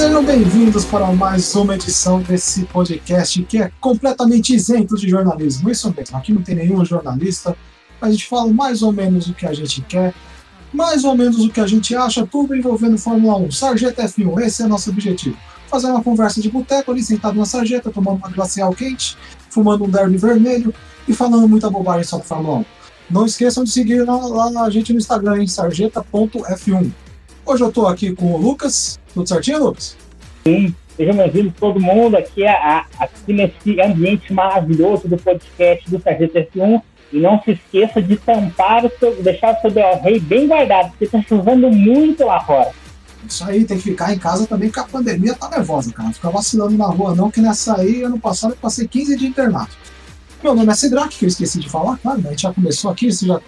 Sejam bem-vindos para mais uma edição desse podcast que é completamente isento de jornalismo. Isso mesmo, aqui não tem nenhum jornalista, a gente fala mais ou menos o que a gente quer, mais ou menos o que a gente acha, tudo envolvendo Fórmula 1. Sarjeta F1, esse é nosso objetivo. Fazer uma conversa de boteco ali, sentado na sarjeta, tomando uma glacial quente, fumando um derby vermelho e falando muita bobagem sobre Fórmula 1. Não esqueçam de seguir lá, lá a gente no Instagram, em sarjeta.f1. Hoje eu estou aqui com o Lucas. Tudo certinho, Lucas? Sim, sejam bem-vindos todo mundo aqui, a, aqui nesse ambiente maravilhoso do podcast do Sargento F1. E não se esqueça de tampar o seu, deixar o seu Del Rey bem guardado, porque está chovendo muito lá fora. Isso aí, tem que ficar em casa também, porque a pandemia tá nervosa, cara. Ficar vacilando na rua não, que nessa aí, ano passado, eu passei 15 de internato. Meu nome é Cedrak, que eu esqueci de falar, claro, né? a gente já começou aqui, você já,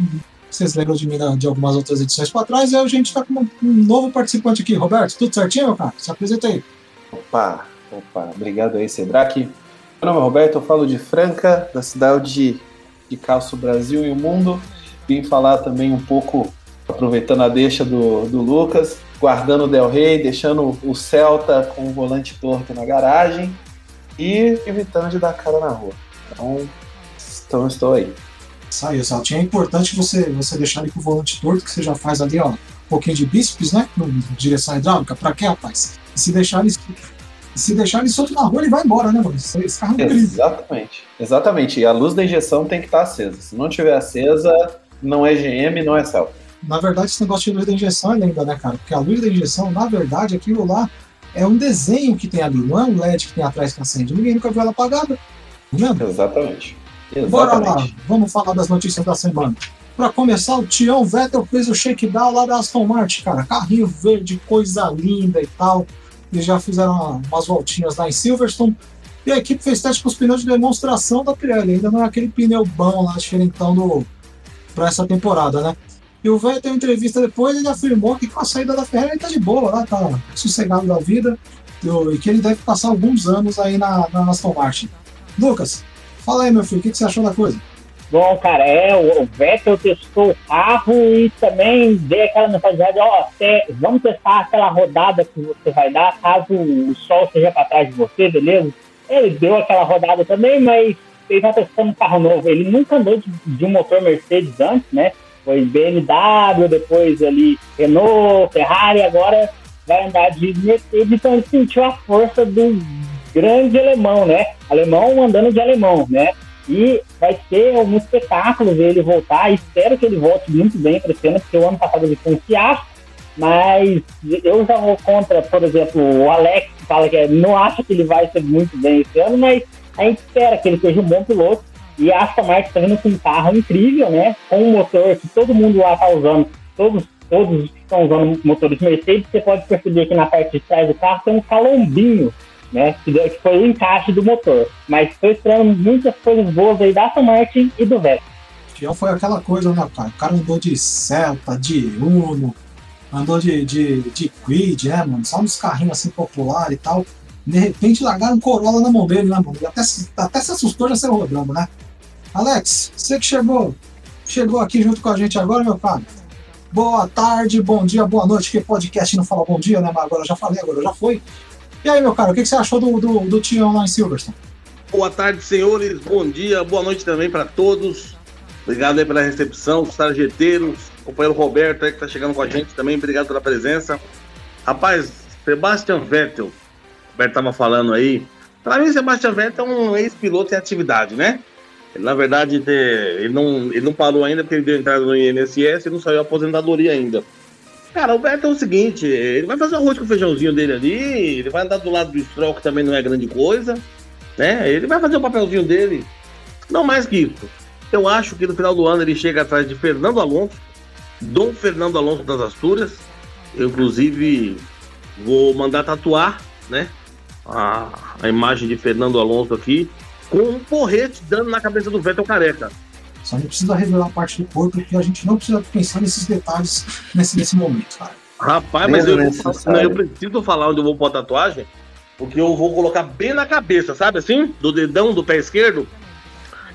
vocês lembram de mim de algumas outras edições para trás, e a gente está com um novo participante aqui. Roberto, tudo certinho, meu cara? Se apresenta aí. Opa, opa, obrigado aí, Cedrak. Meu nome é Roberto, eu falo de Franca, da cidade de, de Calço Brasil e o Mundo. Vim falar também um pouco, aproveitando a deixa do, do Lucas, guardando o Del Rey, deixando o Celta com o volante torto na garagem e evitando de dar cara na rua. Então, então estou aí. Aí, Celtinha. É importante você, você deixar ele com o volante torto, que você já faz ali, ó, um pouquinho de bíceps, né? No, direção hidráulica. Pra quê, rapaz? E se deixar ele se deixar ele solto na rua, ele vai embora, né, mano? Esse carro não Exatamente. Exatamente. E a luz da injeção tem que estar acesa. Se não tiver acesa, não é GM, não é Celta. Na verdade, esse negócio de luz da injeção é lenda, né, cara? Porque a luz da injeção, na verdade, aquilo lá é um desenho que tem ali, não é um LED que tem atrás que acende. Ninguém nunca viu ela apagada. Lembra? Exatamente. Bora lá, vamos falar das notícias da semana. Para começar, o Tião Vettel fez o shakedown lá da Aston Martin, cara. Carrinho verde, coisa linda e tal. Eles já fizeram umas voltinhas lá em Silverstone. E a equipe fez teste com os pneus de demonstração da Pirelli. Ainda não é aquele pneu bom lá, diferentão do, para essa temporada, né? E o Vettel, em entrevista depois, ele afirmou que com a saída da Ferrari ele tá de boa lá, tá sossegado da vida. E que ele deve passar alguns anos aí na, na Aston Martin. Lucas, fala aí, meu filho, o que, que você achou da coisa? Bom, cara, é, o, Vettel testou o carro e também deu aquela mensagem, ó, vamos testar aquela rodada que você vai dar caso o sol seja para trás de você, beleza? Ele deu aquela rodada também, mas ele está testando um carro novo. Ele nunca andou de, de, um motor Mercedes antes, né? Foi BMW, depois ali Renault, Ferrari, agora vai andar de Mercedes, então ele sentiu a força do grande alemão, né? Alemão andando de alemão, né? E vai ser um espetáculo ver ele voltar. Espero que ele volte muito bem para ano, porque o ano passado ele foi um fiasco. Mas eu já vou contra, por exemplo, o Alex, que fala que não acha que ele vai ser muito bem esse ano, mas a gente espera que ele seja um bom piloto. E a Aston Martin está vindo com um carro incrível, né? Com um motor que todo mundo lá está usando, todos, todos que estão usando motores Mercedes, você pode perceber que na parte de trás do carro tem um calombinho né? Que, foi o encaixe do motor. Mas estou esperando muitas coisas boas aí da Aston Martin e do Vettel. Foi aquela coisa, né, cara? O cara andou de Celta, de Uno, andou de, de, de Quid, né, mano? Só uns carrinhos assim popular e tal. De repente largaram Corolla na mão dele, né, mano? E até, até se assustou já saiu rodando, né? Alex, você que chegou, chegou aqui junto com a gente agora, meu cara. Boa tarde, bom dia, boa noite, que podcast não fala bom dia, né? Mas agora eu já falei, agora já foi. E aí, meu cara, o que, você achou do, do, do Tião lá em Silverstone? Boa tarde, senhores. Bom dia, boa noite também para todos. Obrigado aí pela recepção, os sargeteiros, companheiro Roberto aí que tá chegando com a gente também, obrigado pela presença. Rapaz, Sebastian Vettel, o Roberto tava falando aí. Para mim, Sebastian Vettel é um ex-piloto em atividade, né? Ele, na verdade, ele não, ele não parou ainda porque ele deu entrada no INSS e não saiu a aposentadoria ainda. Cara, o Beto é o seguinte, ele vai fazer o arroz com o feijãozinho dele ali, ele vai andar do lado do Stroll, que também não é grande coisa, né? Ele vai fazer o papelzinho dele. Não mais que isso. Eu acho que no final do ano ele chega atrás de Fernando Alonso, Dom Fernando Alonso das Astúrias. Eu, inclusive, vou mandar tatuar, né? A, a imagem de Fernando Alonso aqui, com um porrete dando na cabeça do Vettel careca. Só não precisa revelar parte do corpo, porque a gente não precisa pensar nesses detalhes nesse, nesse momento, cara. Rapaz, mas eu, eu, preciso falar onde eu vou pôr a tatuagem, porque eu vou colocar bem na cabeça, sabe assim? Do dedão do pé esquerdo,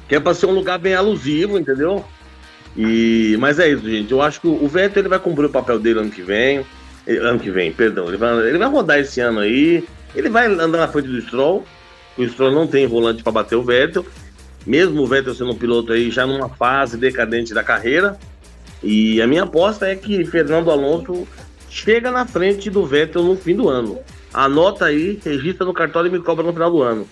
que é pra ser um lugar bem alusivo, entendeu? E, mas é isso, gente. Eu acho que o Vettel ele vai cumprir o papel dele ano que vem. Ano que vem, perdão. Ele vai, ele vai rodar esse ano aí. Ele vai andar na frente do Stroll. O Stroll não tem volante para bater o Vettel. Mesmo o Vettel sendo um piloto aí já numa fase decadente da carreira. E a minha aposta é que Fernando Alonso chega na frente do Vettel no fim do ano. Anota aí, registra no cartório e me cobra no final do ano.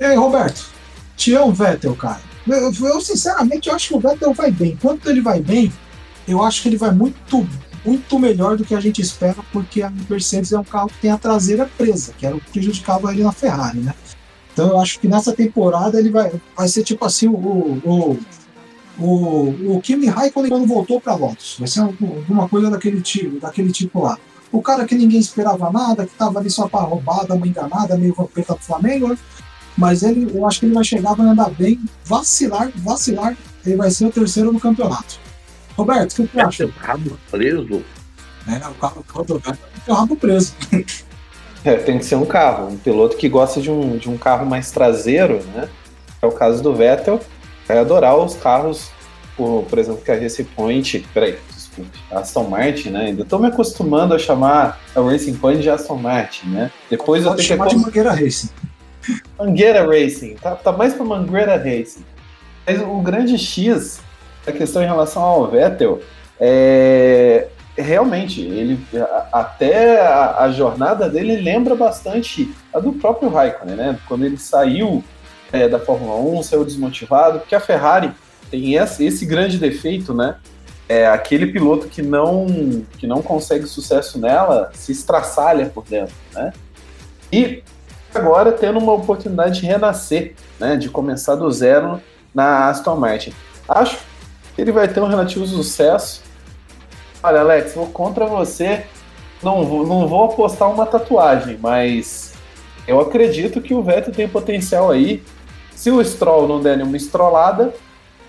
E aí, Roberto? Tião Vettel, cara. Eu, eu, sinceramente eu acho que o Vettel vai bem. Enquanto ele vai bem, eu acho que ele vai muito muito melhor do que a gente espera, porque a Mercedes é um carro que tem a traseira presa, que era o que prejudicava ele na Ferrari, né? Então eu acho que nessa temporada ele vai, vai ser tipo assim o, o, o, o Kimi Raikkonen quando voltou para Lotus. Vai ser alguma coisa daquele tipo, daquele tipo lá. O cara que ninguém esperava nada, que estava ali só para roubar, dar uma enganada, meio vampeta do Flamengo, né? mas ele, eu acho que ele vai chegar, vai andar bem, vacilar, vacilar, ele vai ser o terceiro no campeonato. Roberto, o que você acha? Rabo preso? É, o carro, o o rabo preso. É, tem que ser um carro, um piloto que gosta de um, de um carro mais traseiro, né? É o caso do Vettel, vai adorar os carros, por, por exemplo, que a Race Point, peraí, desculpe, Aston Martin, né? Ainda estou me acostumando a chamar a Racing Point de Aston Martin, né? Depois Pode eu tenho chamar que... de Mangueira Racing. Mangueira Racing, tá, tá mais para Mangueira Racing. Mas o grande X a questão em relação ao Vettel é realmente ele até a, a, jornada dele lembra bastante a do próprio Raikkonen, né? Quando ele saiu é, da Fórmula 1, saiu desmotivado, porque a Ferrari tem esse, esse grande defeito, né? É aquele piloto que não que não consegue sucesso nela se estraçalha por dentro, né? E agora tendo uma oportunidade de renascer, né? De começar do zero na Aston Martin. Acho ele vai ter um relativo sucesso. Olha, Alex, vou contra você. Não vou, não vou apostar uma tatuagem, mas eu acredito que o Vettel tem potencial aí. Se o Stroll não der nenhuma estrolada,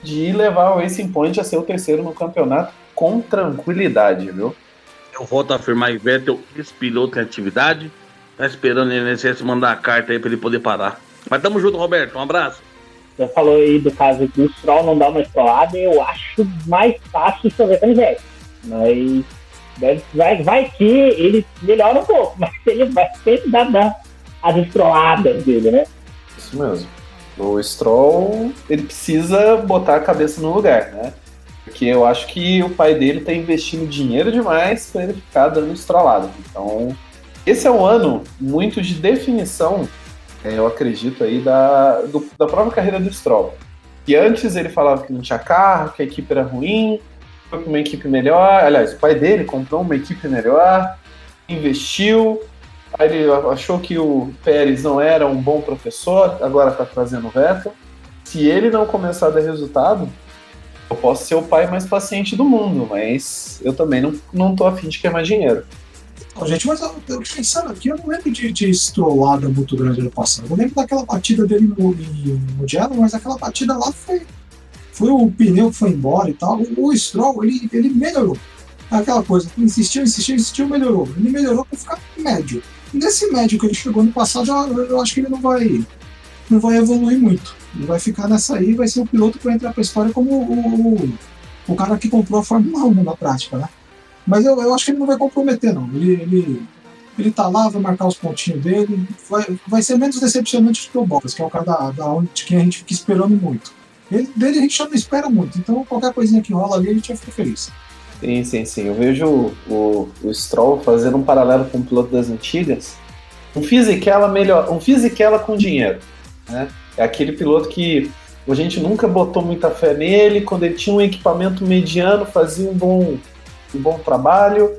de levar o Racing Point a ser o terceiro no campeonato com tranquilidade, viu? Eu volto a afirmar que Vettel, esse piloto em atividade, tá esperando o INSS mandar a carta aí para ele poder parar. Mas tamo junto, Roberto. Um abraço. Você falou aí do caso que o Stroll não dá uma estrolada, eu acho mais fácil chover canivete. Mas vai, vai que ele melhora um pouco, mas ele vai sempre dar, dar as estroladas dele, né? Isso mesmo. O Stroll, ele precisa botar a cabeça no lugar, né? Porque eu acho que o pai dele tá investindo dinheiro demais para ele ficar dando estrolada. Então, esse é um ano muito de definição é, eu acredito aí, da, do, da própria carreira do Stroll. E antes ele falava que não tinha carro, que a equipe era ruim, foi para uma equipe melhor. Aliás, o pai dele comprou uma equipe melhor, investiu. Aí ele achou que o Pérez não era um bom professor, agora está trazendo o Vettel. Se ele não começar a dar resultado, eu posso ser o pai mais paciente do mundo, mas eu também não, não tô afim de queimar dinheiro. Não, gente, mas eu, eu, pensando aqui, eu não lembro de, de estrolada muito grande ano passado. Eu lembro daquela batida dele no, no Mugello, mas aquela batida lá foi, foi o pneu que foi embora e tal. O, Stroll, ele, ele melhorou. Aquela coisa, insistiu, insistiu, insistiu, melhorou. Ele melhorou para ficar médio. Nesse médio que ele chegou no passado, eu, eu acho que ele não vai, não vai evoluir muito. Ele vai ficar nessa aí, vai ser o piloto que vai entrar para a história como o, o, o cara que comprou a Fórmula 1 na prática, né? Mas eu, eu acho que ele não vai comprometer, não. Ele, ele, ele tá lá, vai marcar os pontinhos dele. Vai, vai ser menos decepcionante do que o Bottas, que é o cara da, da onde, de quem a gente fica esperando muito. Ele, dele a gente já não espera muito, então qualquer coisinha que rola ali a gente vai ficar feliz. Sim, sim, sim. Eu vejo o, o Stroll fazendo um paralelo com o piloto das antigas. Um Fisichella melhor, um Fisichella com dinheiro. Né? É aquele piloto que a gente nunca botou muita fé nele, quando ele tinha um equipamento mediano, fazia um bom, um bom trabalho,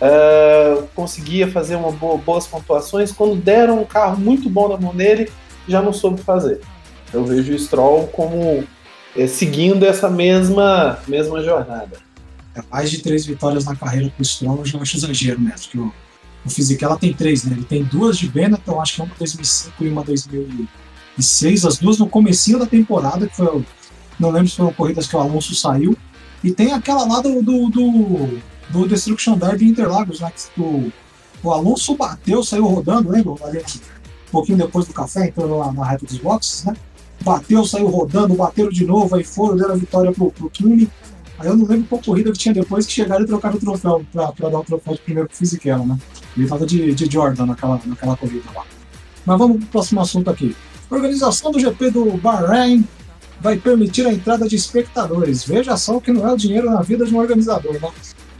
uh, conseguia fazer uma boa, boas pontuações. Quando deram um carro muito bom na mão dele, já não soube fazer. Eu vejo o Stroll como é, seguindo essa mesma, mesma jornada. É mais de três vitórias na carreira para o Stroll, eu já acho exagero mesmo. Que o, o Fisichella tem três, né? Ele tem duas de Benetton, acho que uma 2005 e uma 2006, as duas no comecinho da temporada, que foi, não lembro se foram corridas que o Alonso saiu, e tem aquela lá do, do, do, do Destruction Derby Interlagos, né? Que o, o Alonso bateu, saiu rodando, lembra? Um pouquinho depois do café, entrando lá na reta dos boxes, né? Bateu, saiu rodando, bateram de novo, aí foram, deram a vitória pro, pro Kimi. Aí eu não lembro qual corrida que tinha depois que chegaram e trocaram o troféu pra, pra dar o troféu de primeiro pro Fisichella, né? Ele tava de, de Jordan naquela, naquela corrida lá. Mas vamos pro próximo assunto aqui. Organização do GP do Bahrein vai permitir a entrada de espectadores. Veja só o que não é o dinheiro na vida de um organizador, né?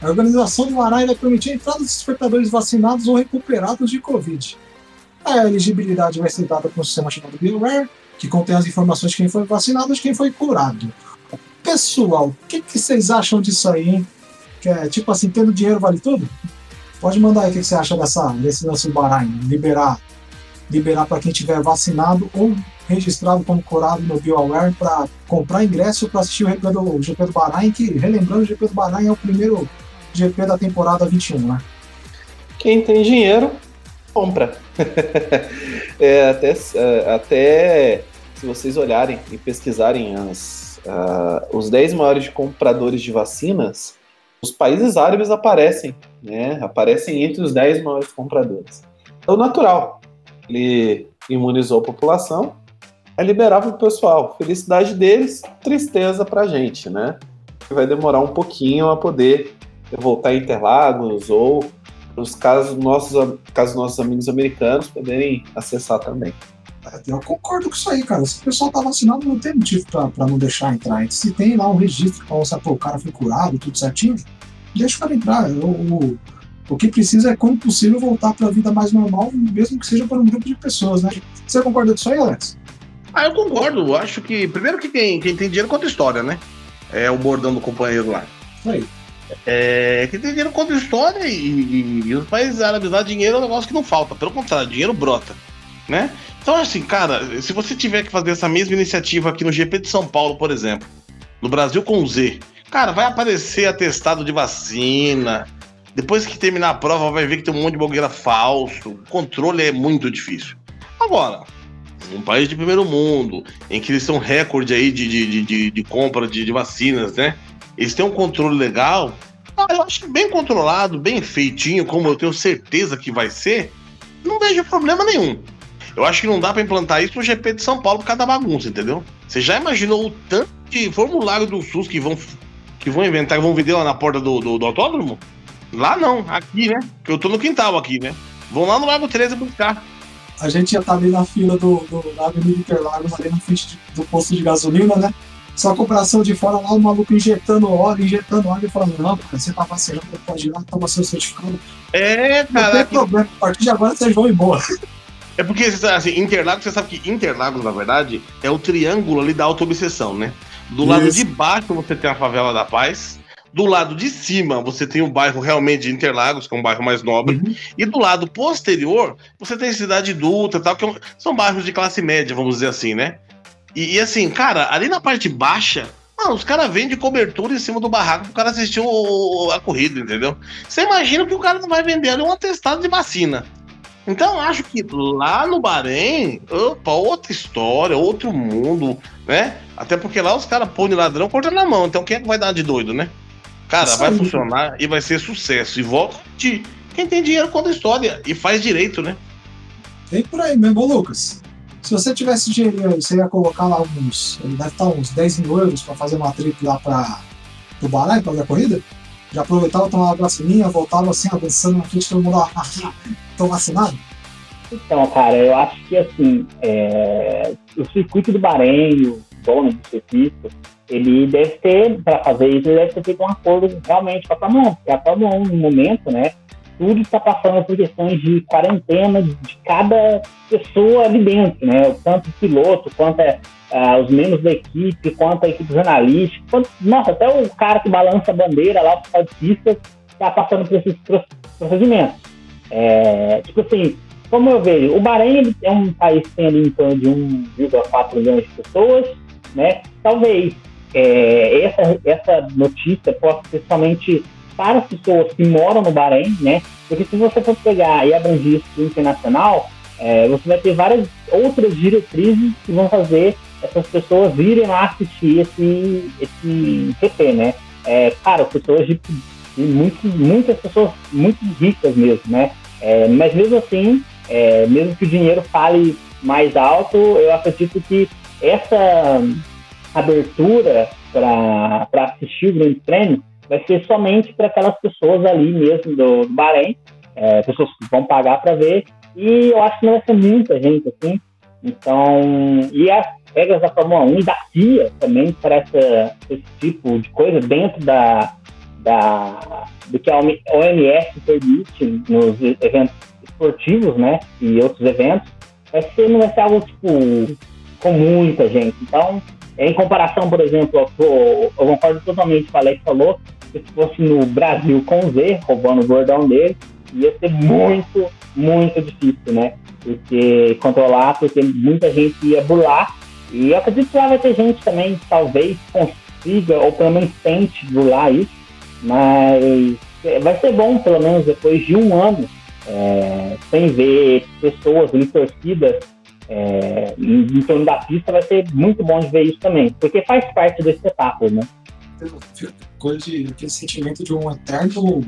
A organização do Bahrein vai permitir a entrada de espectadores vacinados ou recuperados de Covid. A elegibilidade vai ser dada por um sistema chamado BioWare, que contém as informações de quem foi vacinado e de quem foi curado. Pessoal, o que, que, vocês acham disso aí, hein? Que é, tipo assim, tendo dinheiro vale tudo? Pode mandar aí o que, que você acha dessa, desse lance do Bahrein, liberar, liberar para quem tiver vacinado ou registrado como curado no BioWare para comprar ingresso para assistir o GP, do, o GP do Bahrein, que, relembrando, o GP do Bahrein é o primeiro GP da temporada 21, né? Quem tem dinheiro, compra. é, até, é, até se vocês olharem e pesquisarem as, uh, os 10 maiores compradores de vacinas, os países árabes aparecem, né? Aparecem entre os 10 maiores compradores. É o natural. Ele imunizou a população, é liberava o pessoal. Felicidade deles, tristeza pra gente, né? Vai demorar um pouquinho a poder voltar a Interlagos ou nos casos nossos, casos nossos amigos americanos poderem acessar também. É, eu concordo com isso aí, cara. Se o pessoal tá vacinado, não tem motivo pra, pra não deixar entrar. Se tem lá um registro pra mostrar que o cara foi curado, tudo certinho, deixa o cara entrar. O, o, o que precisa é, quando possível, voltar para a vida mais normal, mesmo que seja para um grupo de pessoas, né? Você concorda com isso aí, Alex? Ah, eu concordo. Acho que, primeiro que quem, quem tem dinheiro conta história, né? É o bordão do companheiro lá. Aí. É, quem tem dinheiro conta história e, e, e os países árabes lá, dinheiro é um negócio que não falta. Pelo contrário, dinheiro brota, né? Então, assim, cara, se você tiver que fazer essa mesma iniciativa aqui no GP de São Paulo, por exemplo, no Brasil com Z, cara, vai aparecer atestado de vacina. Depois que terminar a prova, vai ver que tem um monte de blogueira falso. O controle é muito difícil. Agora, um país de primeiro mundo, em que eles são recorde aí de, de, de, de compra de, de, vacinas, né? Eles têm um controle legal. Ah, eu acho que bem controlado, bem feitinho, como eu tenho certeza que vai ser, não vejo problema nenhum. Eu acho que não dá para implantar isso no GP de São Paulo por causa da bagunça, entendeu? Você já imaginou o tanto de formulário do SUS que vão, que vão inventar, e vão vender lá na porta do, do, do autódromo? Lá não, aqui, né? Que eu tô no quintal aqui, né? Vão lá no Lago 13 buscar a gente já tá ali na fila do, do, Avenida Interlagos, ali na frente do posto de gasolina, né? Só com o bração de fora lá, o maluco injetando óleo, injetando óleo, falando, não, cara, você tá vacinando, pode ir lá, toma seu certificado. É, cara. Não tem problema, a partir de agora vocês vão embora. É porque, assim, Interlagos, você sabe que Interlagos, na verdade, é o triângulo ali da auto-obsessão, né? Do Isso. lado de baixo você tem a favela da paz, do lado de cima, você tem o bairro realmente de Interlagos, que é um bairro mais nobre. Uhum. E do lado posterior, você tem Cidade Dutra tal, que é são bairros de classe média, vamos dizer assim, né? E, e assim, cara, ali na parte baixa, mano, os caras vendem cobertura em cima do barraco pro cara assistir o, a corrida, entendeu? Você imagina que o cara não vai vender ali um atestado de vacina. Então, acho que lá no Bahrein, opa, outra história, outro mundo, né? Até porque lá os caras põem ladrão cortando na mão. Então, quem é que vai dar de doido, né? Cara, Isso vai aí. funcionar e vai ser sucesso. E volta de quem tem dinheiro conta história e faz direito, né? Vem por aí mesmo, Lucas. Se você tivesse dinheiro, você ia colocar lá uns. Ele deve estar uns 10 mil euros para fazer uma trip lá para o Bahrein, para a corrida. Já aproveitava, tomava uma vacininha, voltava assim, avançando na frente, todo mundo, ah, tô vacinado. Então, cara, eu acho que assim, é... o circuito do Bahrein, o dono do circuito, ele deve ter, para fazer isso, ele deve ter feito um acordo realmente com a 1, porque a Fórmula 1, no momento, né, tudo está passando por questões de quarentena de cada pessoa ali dentro, né, tanto o piloto, quanto uh, os membros da equipe, quanto a equipe jornalística, quanto, nossa, até o cara que balança a bandeira lá, o pista, está passando por esses procedimentos. É, tipo assim, como eu vejo, o Bahrein é um país que tem ali em torno de 1,4 milhões de pessoas, né? Talvez é, essa, essa notícia possa ser somente para as pessoas que moram no Bahrein, né? Porque se você for pegar e abranger isso internacional, é, você vai ter várias outras diretrizes que vão fazer essas pessoas virem lá assistir esse, esse GP, né? É, cara, pessoas de, de muito, muitas pessoas muito ricas mesmo, né? É, mas mesmo assim, é, mesmo que o dinheiro fale mais alto, eu acredito que essa abertura para assistir o Grande Prêmio vai ser somente para aquelas pessoas ali mesmo do, do Bahrein, é, pessoas que vão pagar para ver, e eu acho que não vai ser muita gente assim. Então, e as regras da Fórmula 1 e da FIA também para essa, esse tipo de coisa dentro da, da, do que a OMS permite nos eventos esportivos, né, e outros eventos, vai ser, não vai ser algo, tipo, com muita gente. Então, em comparação, por exemplo, eu, concordo totalmente com o Alex falou, que se fosse no Brasil com Z, roubando o bordão dele, ia ser muito, muito difícil, né? Porque controlar, porque muita gente ia bular. E eu acredito que lá vai ter gente também, talvez consiga, ou pelo menos tente bular isso, mas vai ser bom, pelo menos depois de um ano, é, sem ver pessoas ali, torcidas é, em, em, torno da pista, vai ser muito bom de ver isso também, porque faz parte desse espetáculo, né? Coisa de aquele sentimento de um eterno,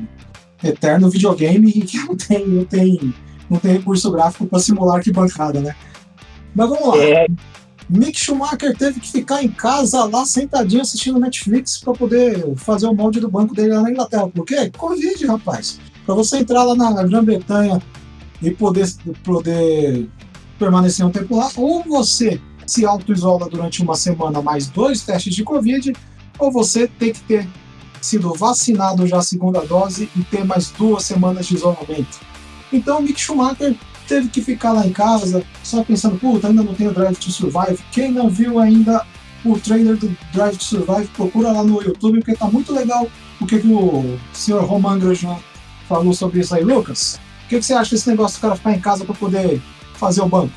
eterno videogame que não tem, não tem, não tem recurso gráfico para simular arquibancada, né? Mas vamos lá. É, Mick Schumacher teve que ficar em casa lá sentadinho assistindo Netflix para poder fazer o molde do banco dele lá na Inglaterra. Por quê? Covid, rapaz. Para você entrar lá na Grã-Bretanha e poder, poder permanecer um tempo lá, ou você se auto-isola durante uma semana mais dois testes de Covid, ou você tem que ter sido vacinado já a segunda dose e ter mais duas semanas de isolamento. Então, Mick Schumacher teve que ficar lá em casa, só pensando, puta, ainda não tem o Drive to Survive. Quem não viu ainda o trailer do Drive to Survive, procura lá no YouTube, porque tá muito legal o que, que o senhor Roman Grosjean falou sobre isso aí. Lucas, o que, que você acha desse negócio do cara ficar em casa para poder fazer o banco?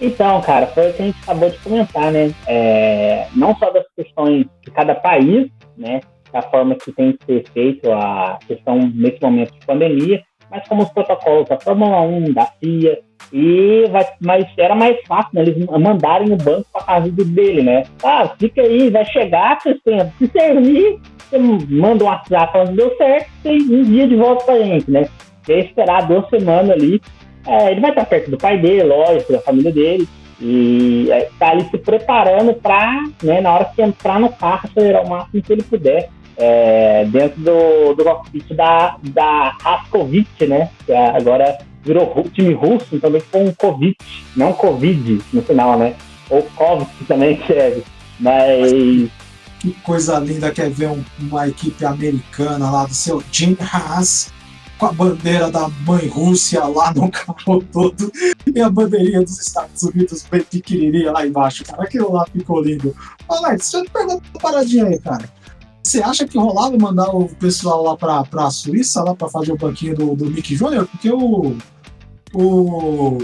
Então, cara, foi o que a gente acabou de comentar, né? É, não só das questões de cada país, né? Da forma que tem que ser feito a questão nesse momento de pandemia, mas como os protocolos da Fórmula 1, da FIA, e vai, mas era mais fácil né, eles mandarem o banco para casa dele, né? Ah, fica aí, vai chegar, tem, se servir, você manda um WhatsApp falando deu certo, tem um dia de volta pra gente, né? E esperar duas semanas ali, é, ele vai estar perto do pai dele, lógico, da família dele, e está ali se preparando para, né, na hora que entrar no carro, acelerar o máximo que ele puder é, dentro do, do cockpit da, da Raskovich, né? Que é, agora virou time russo, também com Covid, não Covid no final, né? Ou Covid também serve. Mas. Que coisa linda que é ver um, uma equipe americana lá do seu Jim Haas com a bandeira da mãe Rússia lá no carro todo e a bandeirinha dos Estados Unidos bem pequenininha lá embaixo, cara. Aquilo lá ficou lindo. Alex, deixa eu te perguntar uma paradinha aí, cara. Você acha que rolava mandar o pessoal lá pra, pra Suíça, lá pra fazer o banquinho do, do Mick Jr.? Porque o, o.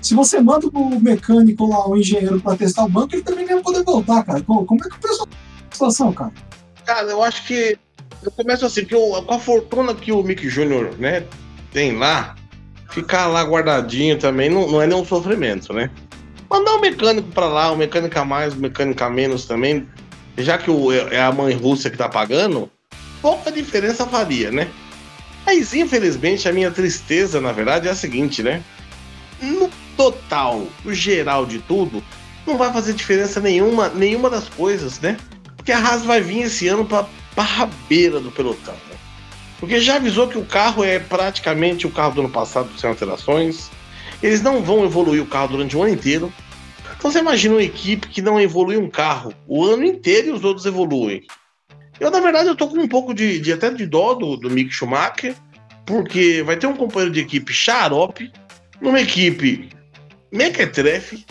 Se você manda o mecânico lá, o engenheiro, pra testar o banco, ele também não ia poder voltar, cara. Como é que o pessoal. Situação, cara? Cara, eu acho que. Eu começo assim, porque eu, com a fortuna que o Mick Jr., né, tem lá, ficar lá guardadinho também não, não é nenhum sofrimento, né? Mandar um mecânico para lá, um mecânico a mais, um mecânico a menos também, já que o, é a mãe russa que tá pagando, pouca diferença faria, né? Mas infelizmente a minha tristeza, na verdade, é a seguinte, né? No total, no geral de tudo, não vai fazer diferença nenhuma, nenhuma das coisas, né? Porque a Haas vai vir esse ano para a rabeira do pelotão, né? Porque já avisou que o carro é praticamente o carro do ano passado sem alterações. Eles não vão evoluir o carro durante o ano inteiro. Então você imagina uma equipe que não evolui um carro o ano inteiro e os outros evoluem. Eu, na verdade, eu tô com um pouco de, de até de dó do, do Mick Schumacher, porque vai ter um companheiro de equipe xarope, numa equipe mequetrefe,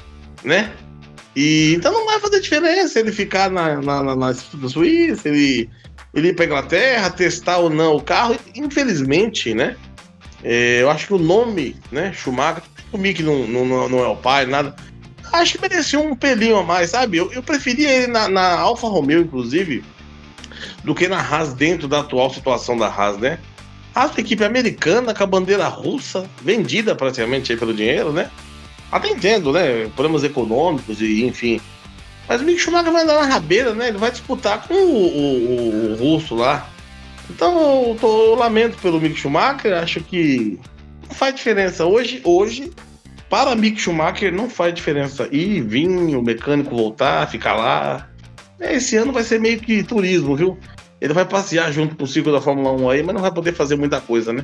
né? E então não vai fazer diferença ele ficar na, na, na, na Suíça, ele, ele ir pra Inglaterra, testar ou não o carro. Infelizmente, né? É, eu acho que o nome, né, Schumacher, o Mick não, não, não é o pai, nada acho que merecia um pelinho a mais, sabe? Eu, eu preferia ele na, na Alfa Romeo, inclusive, do que na Haas dentro da atual situação da Haas, né? Haas é equipe americana com a bandeira russa, vendida praticamente aí pelo dinheiro, né? Até entendo, né? Problemas econômicos e enfim. Mas o Mick Schumacher vai andar na rabeira, né? Ele vai disputar com o, o, o russo lá. Então eu, tô, eu lamento pelo Mick Schumacher, acho que não faz diferença. Hoje, hoje para Mick Schumacher não faz diferença ir, vir, o mecânico voltar, ficar lá. Esse ano vai ser meio que turismo, viu? Ele vai passear junto com o ciclo da Fórmula 1 aí, mas não vai poder fazer muita coisa, né?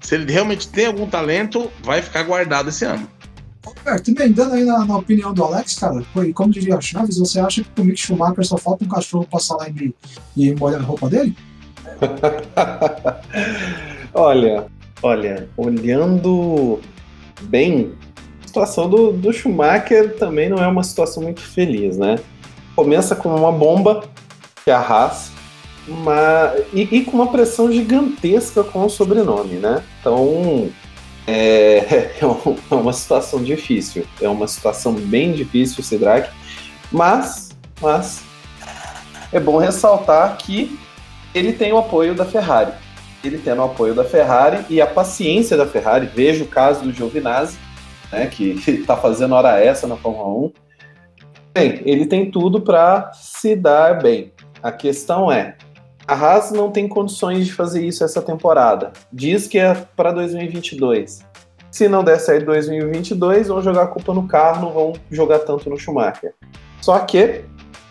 Se ele realmente tem algum talento, vai ficar guardado esse ano. Roberto, emendando aí na, na, opinião do Alex, cara, foi, como diria Chaves, você acha que o Mick Schumacher só falta um cachorro passar lá e, e molhar a roupa dele? olha, olha, olhando bem, a situação do, do Schumacher também não é uma situação muito feliz, né? Começa com uma bomba, que a Haas, uma, e, e, com uma pressão gigantesca com o sobrenome, né? Então é, é uma situação difícil, é uma situação bem difícil, Sidraque, mas, mas é bom ressaltar que ele tem o apoio da Ferrari. Ele tem o apoio da Ferrari e a paciência da Ferrari. Veja o caso do Giovinazzi, né, que está fazendo hora essa na Fórmula 1. Bem, ele tem tudo para se dar bem. A questão é, a Haas não tem condições de fazer isso essa temporada. Diz que é para 2022. Se não der certo 2022, vão jogar a culpa no carro, não vão jogar tanto no Schumacher. Só que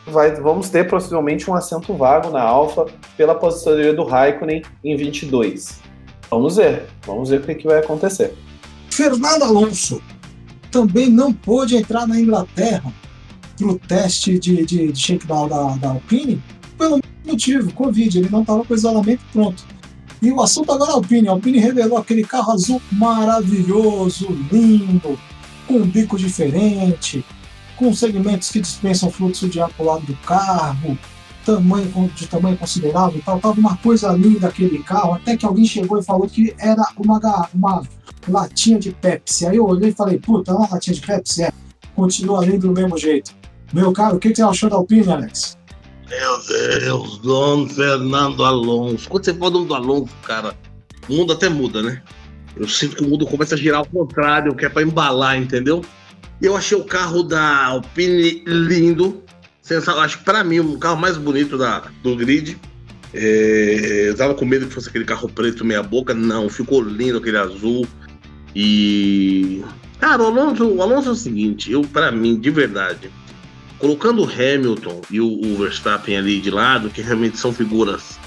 vai, vamos ter possivelmente um assento vago na Alfa pela aposentadoria do Raikkonen em 22. Vamos ver, vamos ver o que, que vai acontecer. Fernando Alonso também não pôde entrar na Inglaterra para o teste de, de, de shakedown da, da Alpine pelo motivo, Covid, ele não estava com isolamento pronto. E o assunto agora é a Alpine. A Alpine revelou aquele carro azul maravilhoso, lindo, com um bico diferente, com segmentos que dispensam fluxo de ar para o lado do carro, tamanho de tamanho considerável e tal. Tava uma coisa linda aquele carro, até que alguém chegou e falou que era uma, uma latinha de Pepsi. Aí eu olhei e falei, puta, é uma latinha de Pepsi? É. Continua lindo do mesmo jeito. Meu caro, o que você achou da Alpine, Alex? Meu Deus, Dom Fernando Alonso. Quando você fala nome do Alonso, cara, o mundo até muda, né? Eu sinto que o mundo começa a girar ao contrário, que é pra embalar, entendeu? Eu achei o carro da Alpine lindo. Acho que pra mim o carro mais bonito da, do grid. É, eu tava com medo que fosse aquele carro preto meia boca. Não, ficou lindo aquele azul. E. Cara, o Alonso, o Alonso é o seguinte, eu, pra mim, de verdade, colocando o Hamilton e o, o, Verstappen ali de lado, que realmente são figuras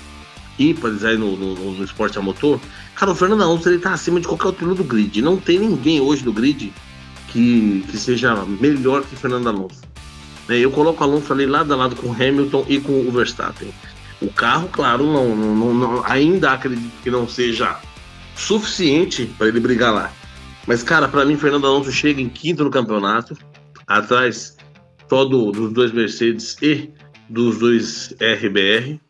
ímpares aí no, no, no esporte a motor, cara, o Fernando Alonso ele tá acima de qualquer outro do grid. Não tem ninguém hoje no grid que, que seja melhor que Fernando Alonso. É, eu coloco o Alonso ali lado a lado com o Hamilton e com o Verstappen. O carro, claro, não, não, não ainda acredito que não seja suficiente para ele brigar lá. Mas, cara, para mim, Fernando Alonso chega em quinto no campeonato, atrás só do, dos dois Mercedes e dos dois RBR.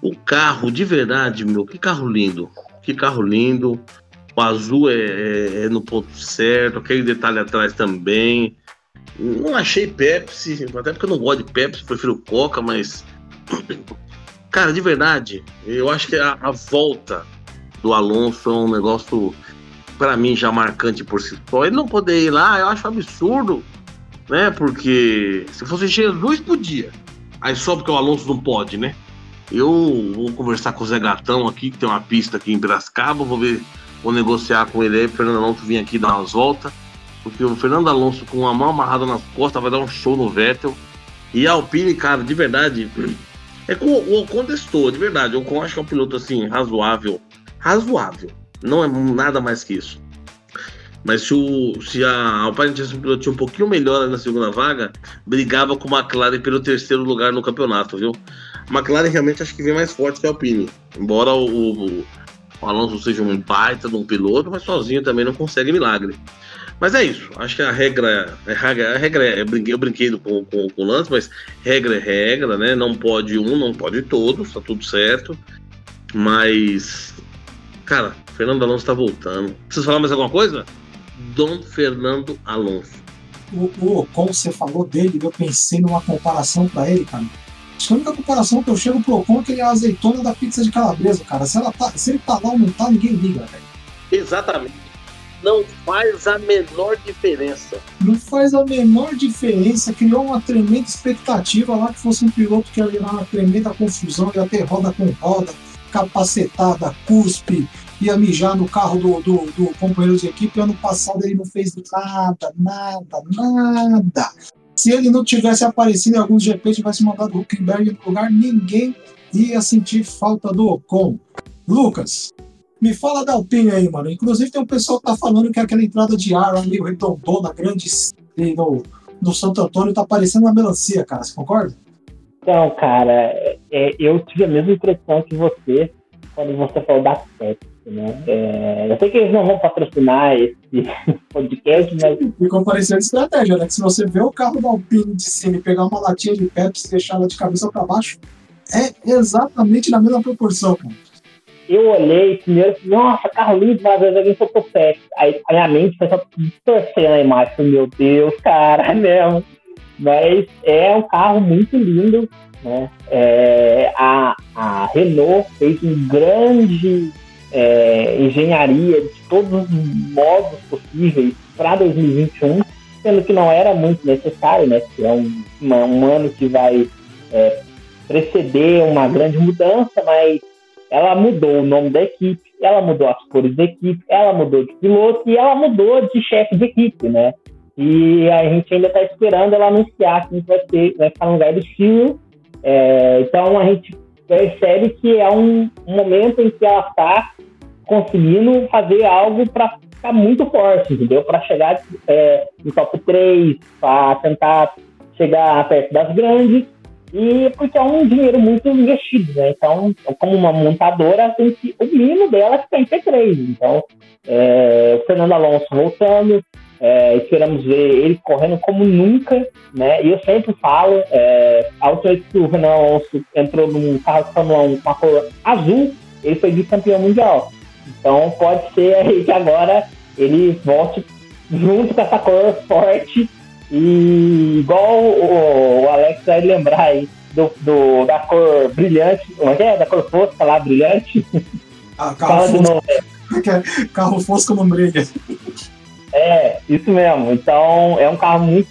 O carro, de verdade, meu, que carro lindo. Que carro lindo. O azul é, é, é no ponto certo, aquele detalhe atrás também. Não achei Pepsi, até porque eu não gosto de Pepsi, prefiro Coca, mas. Cara, de verdade, eu acho que a, a volta do Alonso é um negócio, para mim, já marcante por si só. Ele não poder ir lá, eu acho absurdo né? Porque se fosse Jesus, podia. Aí só porque o Alonso não pode, né? Eu vou conversar com o Zé Gatão aqui, que tem uma pista aqui em Piracicaba, vou ver, vou negociar com ele aí, o Fernando Alonso vir aqui dar umas voltas. Porque o Fernando Alonso com a mão amarrada nas costas vai dar um show no Vettel. E a Alpine, cara, de verdade, é com o Ocon testou, de verdade. O Ocon acho que é um piloto assim, razoável. Razoável. Não é nada mais que isso. Mas se, o, se a Alpine tivesse um piloto um pouquinho melhor na segunda vaga, brigava com a McLaren pelo terceiro lugar no campeonato, viu? A McLaren realmente acho que vem mais forte que a Alpine. Embora o, o, Alonso seja um baita de um piloto, mas sozinho também não consegue milagre. Mas é isso. Acho que a regra. A regra, é. Eu brinquei, eu brinquei com, com, com o lance, mas regra é regra, né? Não pode um, não pode todos, tá tudo certo. Mas. Cara, Fernando Alonso tá voltando. Precisa falar mais alguma coisa? Dom Fernando Alonso. O, o como você falou dele, eu pensei numa comparação para ele, cara. Acho que a única comparação que eu chego pro Ocon é que ele é a azeitona da pizza de calabresa, cara. Se, ela tá, se ele tá lá ou não tá, ninguém liga, velho. Exatamente. Não faz a menor diferença. Não faz a menor diferença. Criou uma tremenda expectativa lá que fosse um piloto que ia gerar uma tremenda confusão, ia ter roda com roda, capacetada, cuspe, ia mijar no carro do, do, do companheiro de equipe. Ano passado ele não fez nada, nada, nada. Se ele não tivesse aparecido em alguns GP, tivesse mandado o Huckenberg no lugar, ninguém ia sentir falta do Ocon. Lucas, me fala da Alpine aí, mano. Inclusive tem um pessoal que tá falando que aquela entrada de ar meio redondona, grande no, no Santo Antônio, tá parecendo uma melancia, cara. Você concorda? Então, cara, é, eu tive a mesma impressão que você quando você falou da Pepsi, né? É, eu sei que eles não vão patrocinar esse podcast, mas. Ficou parecendo estratégia, né? Que se você vê o carro da Alpine de cima e pegar uma latinha de Pepsi e deixar ela de cabeça para baixo, é exatamente na mesma proporção, cara eu olhei primeiro, nossa, carro lindo, mas às vezes alguém soltou Pepsi. Aí a minha mente foi só distorcendo a imagem. Meu Deus, cara, é mesmo. Mas é um carro muito lindo, né? É, a, a Renault fez um grande é, engenharia de todos os modos possíveis para 2021, sendo que não era muito necessário, né? Que é um, uma, um ano que vai é, preceder uma grande mudança, mas ela mudou o nome da equipe, ela mudou as cores da equipe, ela mudou de piloto e ela mudou de chefe de equipe, né? E a gente ainda está esperando ela anunciar que vai, ter, vai ficar no lugar do é, então a gente percebe que é um, momento em que ela está conseguindo fazer algo para ficar muito forte, entendeu? Para chegar é, no top 3, para tentar chegar perto das grandes, e porque é um dinheiro muito investido, né? Então, como uma montadora, tem que, o mínimo dela é em P3. Então, é, o Fernando Alonso voltando, é, esperamos ver ele correndo como nunca, né? E eu sempre falo, é, a última vez que o Renan Alonso entrou num carro de Fórmula 1 com a cor azul, ele foi vice-campeão mundial. Então pode ser aí que agora ele volte junto com essa cor forte e igual o, o Alex vai lembrar aí do, do, da cor brilhante, como é que é? Da cor fosca lá, brilhante. Ah, carro, fosco. carro fosco não brilha. Isso mesmo. Então é um carro muito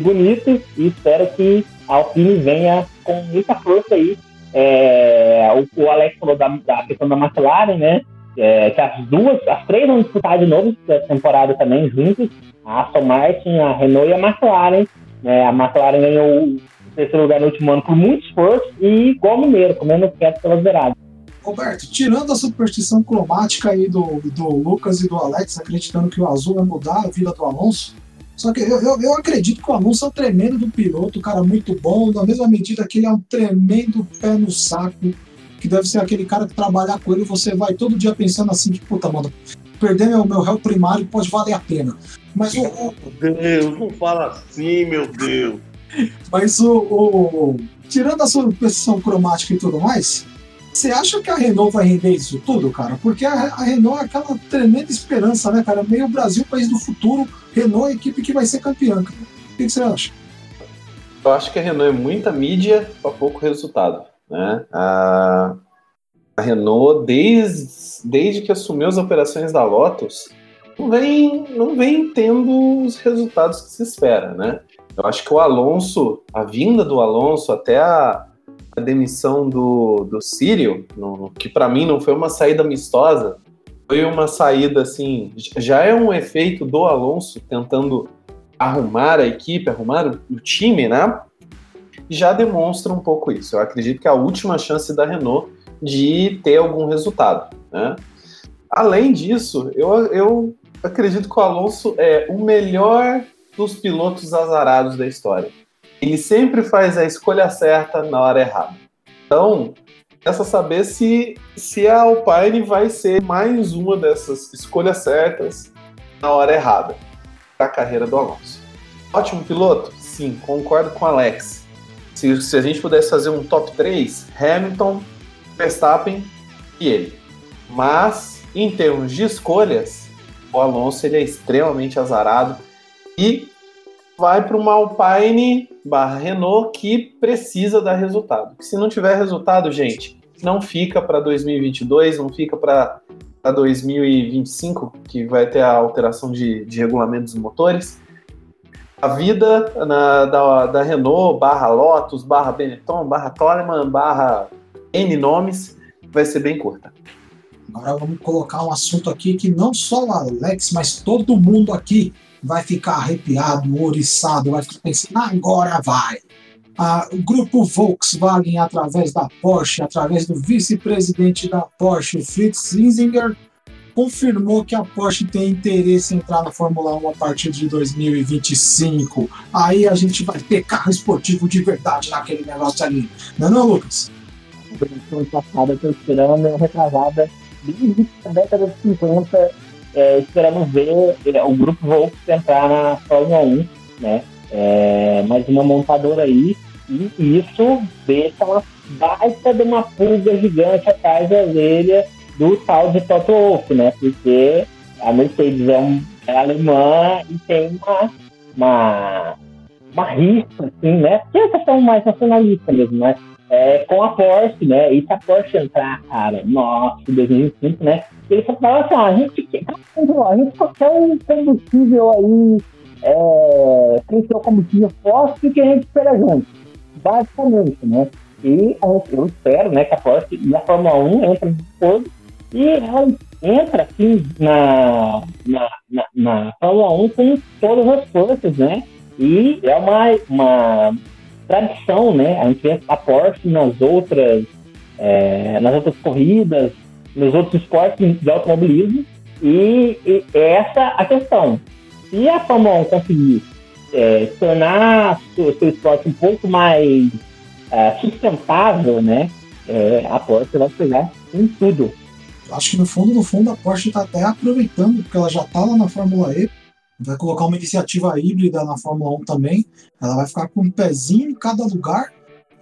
bonito e espero que a Alpine venha com muita força aí. É, o, o, Alex falou da, da, questão da McLaren, né? É, que as duas, as três vão disputar de novo essa temporada também juntos. A Aston Martin, a Renault e a McLaren. É, a McLaren ganhou o terceiro lugar no último ano por muito esforço e igual Mineiro, comendo quieto pelas beiradas. Roberto, tirando a superstição cromática aí do, do Lucas e do Alex, acreditando que o azul vai mudar a vida do Alonso, só que eu, eu, eu acredito que o Alonso é um tremendo do piloto, um cara muito bom, na mesma medida que ele é um tremendo pé no saco, que deve ser aquele cara que trabalhar com ele, você vai todo dia pensando assim, que puta, mano, perder meu, meu réu primário pode valer a pena. Mas o. Meu Deus, não fala assim, meu Deus. Mas o, o tirando a superstição cromática e tudo mais, você acha que a Renault vai render isso tudo, cara? Porque a, a, Renault é aquela tremenda esperança, né, cara? Meio Brasil, país do futuro, Renault é a equipe que vai ser campeã. O que, que você acha? Eu acho que a Renault é muita mídia para pouco resultado, né? A, a Renault, desde, desde que assumiu as operações da Lotus, não vem, não vem tendo os resultados que se espera, né? Eu acho que o Alonso, a vinda do Alonso até a, a demissão do, do Sírio, no, que para mim não foi uma saída amistosa, foi uma saída assim, já é um efeito do Alonso tentando arrumar a equipe, arrumar o, o time, né? Já demonstra um pouco isso. Eu acredito que é a última chance da Renault de ter algum resultado, né? Além disso, eu, eu acredito que o Alonso é o melhor dos pilotos azarados da história. Ele sempre faz a escolha certa na hora errada. Então, resta saber se, se a Alpine vai ser mais uma dessas escolhas certas na hora errada para a carreira do Alonso. Ótimo piloto? Sim, concordo com o Alex. Se, se a gente pudesse fazer um top 3, Hamilton, Verstappen e ele. Mas, em termos de escolhas, o Alonso ele é extremamente azarado e vai para uma Alpine barra Renault que precisa dar resultado. Se não tiver resultado, gente, não fica para 2022, não fica para 2025, que vai ter a alteração de, de regulamento dos motores. A vida na, da, da Renault, barra Lotus, barra Benetton, barra Toleman, barra N nomes, vai ser bem curta. Agora vamos colocar um assunto aqui que não só o Alex, mas todo mundo aqui vai ficar arrepiado, oriçado, vai ficar pensando, agora vai. Ah, o grupo Volkswagen, através da Porsche, através do vice-presidente da Porsche, Fritz Zinzinger, confirmou que a Porsche tem interesse em entrar na Fórmula 1 a partir de 2025. Aí a gente vai ter carro esportivo de verdade naquele negócio ali. Não é não, Lucas? Ano passado, eu estou esperando, retrasada, desde a década de 50, é, esperamos ver é, o grupo Volks entrar na Fórmula 1, né? É, mais uma montadora aí, e isso deixa uma baita de uma pulga gigante atrás da orelha do tal de Toto Wolff, né? Porque a Mercedes é, um, é alemã e tem uma, uma, uma rixa, assim, né? Que é questão mais nacionalista mesmo, né? É, com a Porsche, né? E se a Porsche entrar, cara, nossa, 2025, né? Ele só fala assim, ó, a gente, a gente só quer um combustível aí, é, que ter um combustível forte que a gente espera junto. Basicamente, né? E eu espero, né, que a Porsche e a Fórmula 1 entrem todo e ela entra assim na, na, na, na Fórmula 1 com todas as forças, né? E é uma, uma tradição, né? A gente vê a Porsche nas outras, é, nas outras corridas, nos outros esportes de automobilismo, e, e essa a questão. Se a Fórmula 1 conseguir é, tornar o seu esporte um pouco mais é, sustentável, né? É, a Porsche vai pegar em tudo. Acho que no fundo, no fundo, a Porsche está até aproveitando, porque ela já está lá na Fórmula E, vai colocar uma iniciativa híbrida na Fórmula 1 também. Ela vai ficar com um pezinho em cada lugar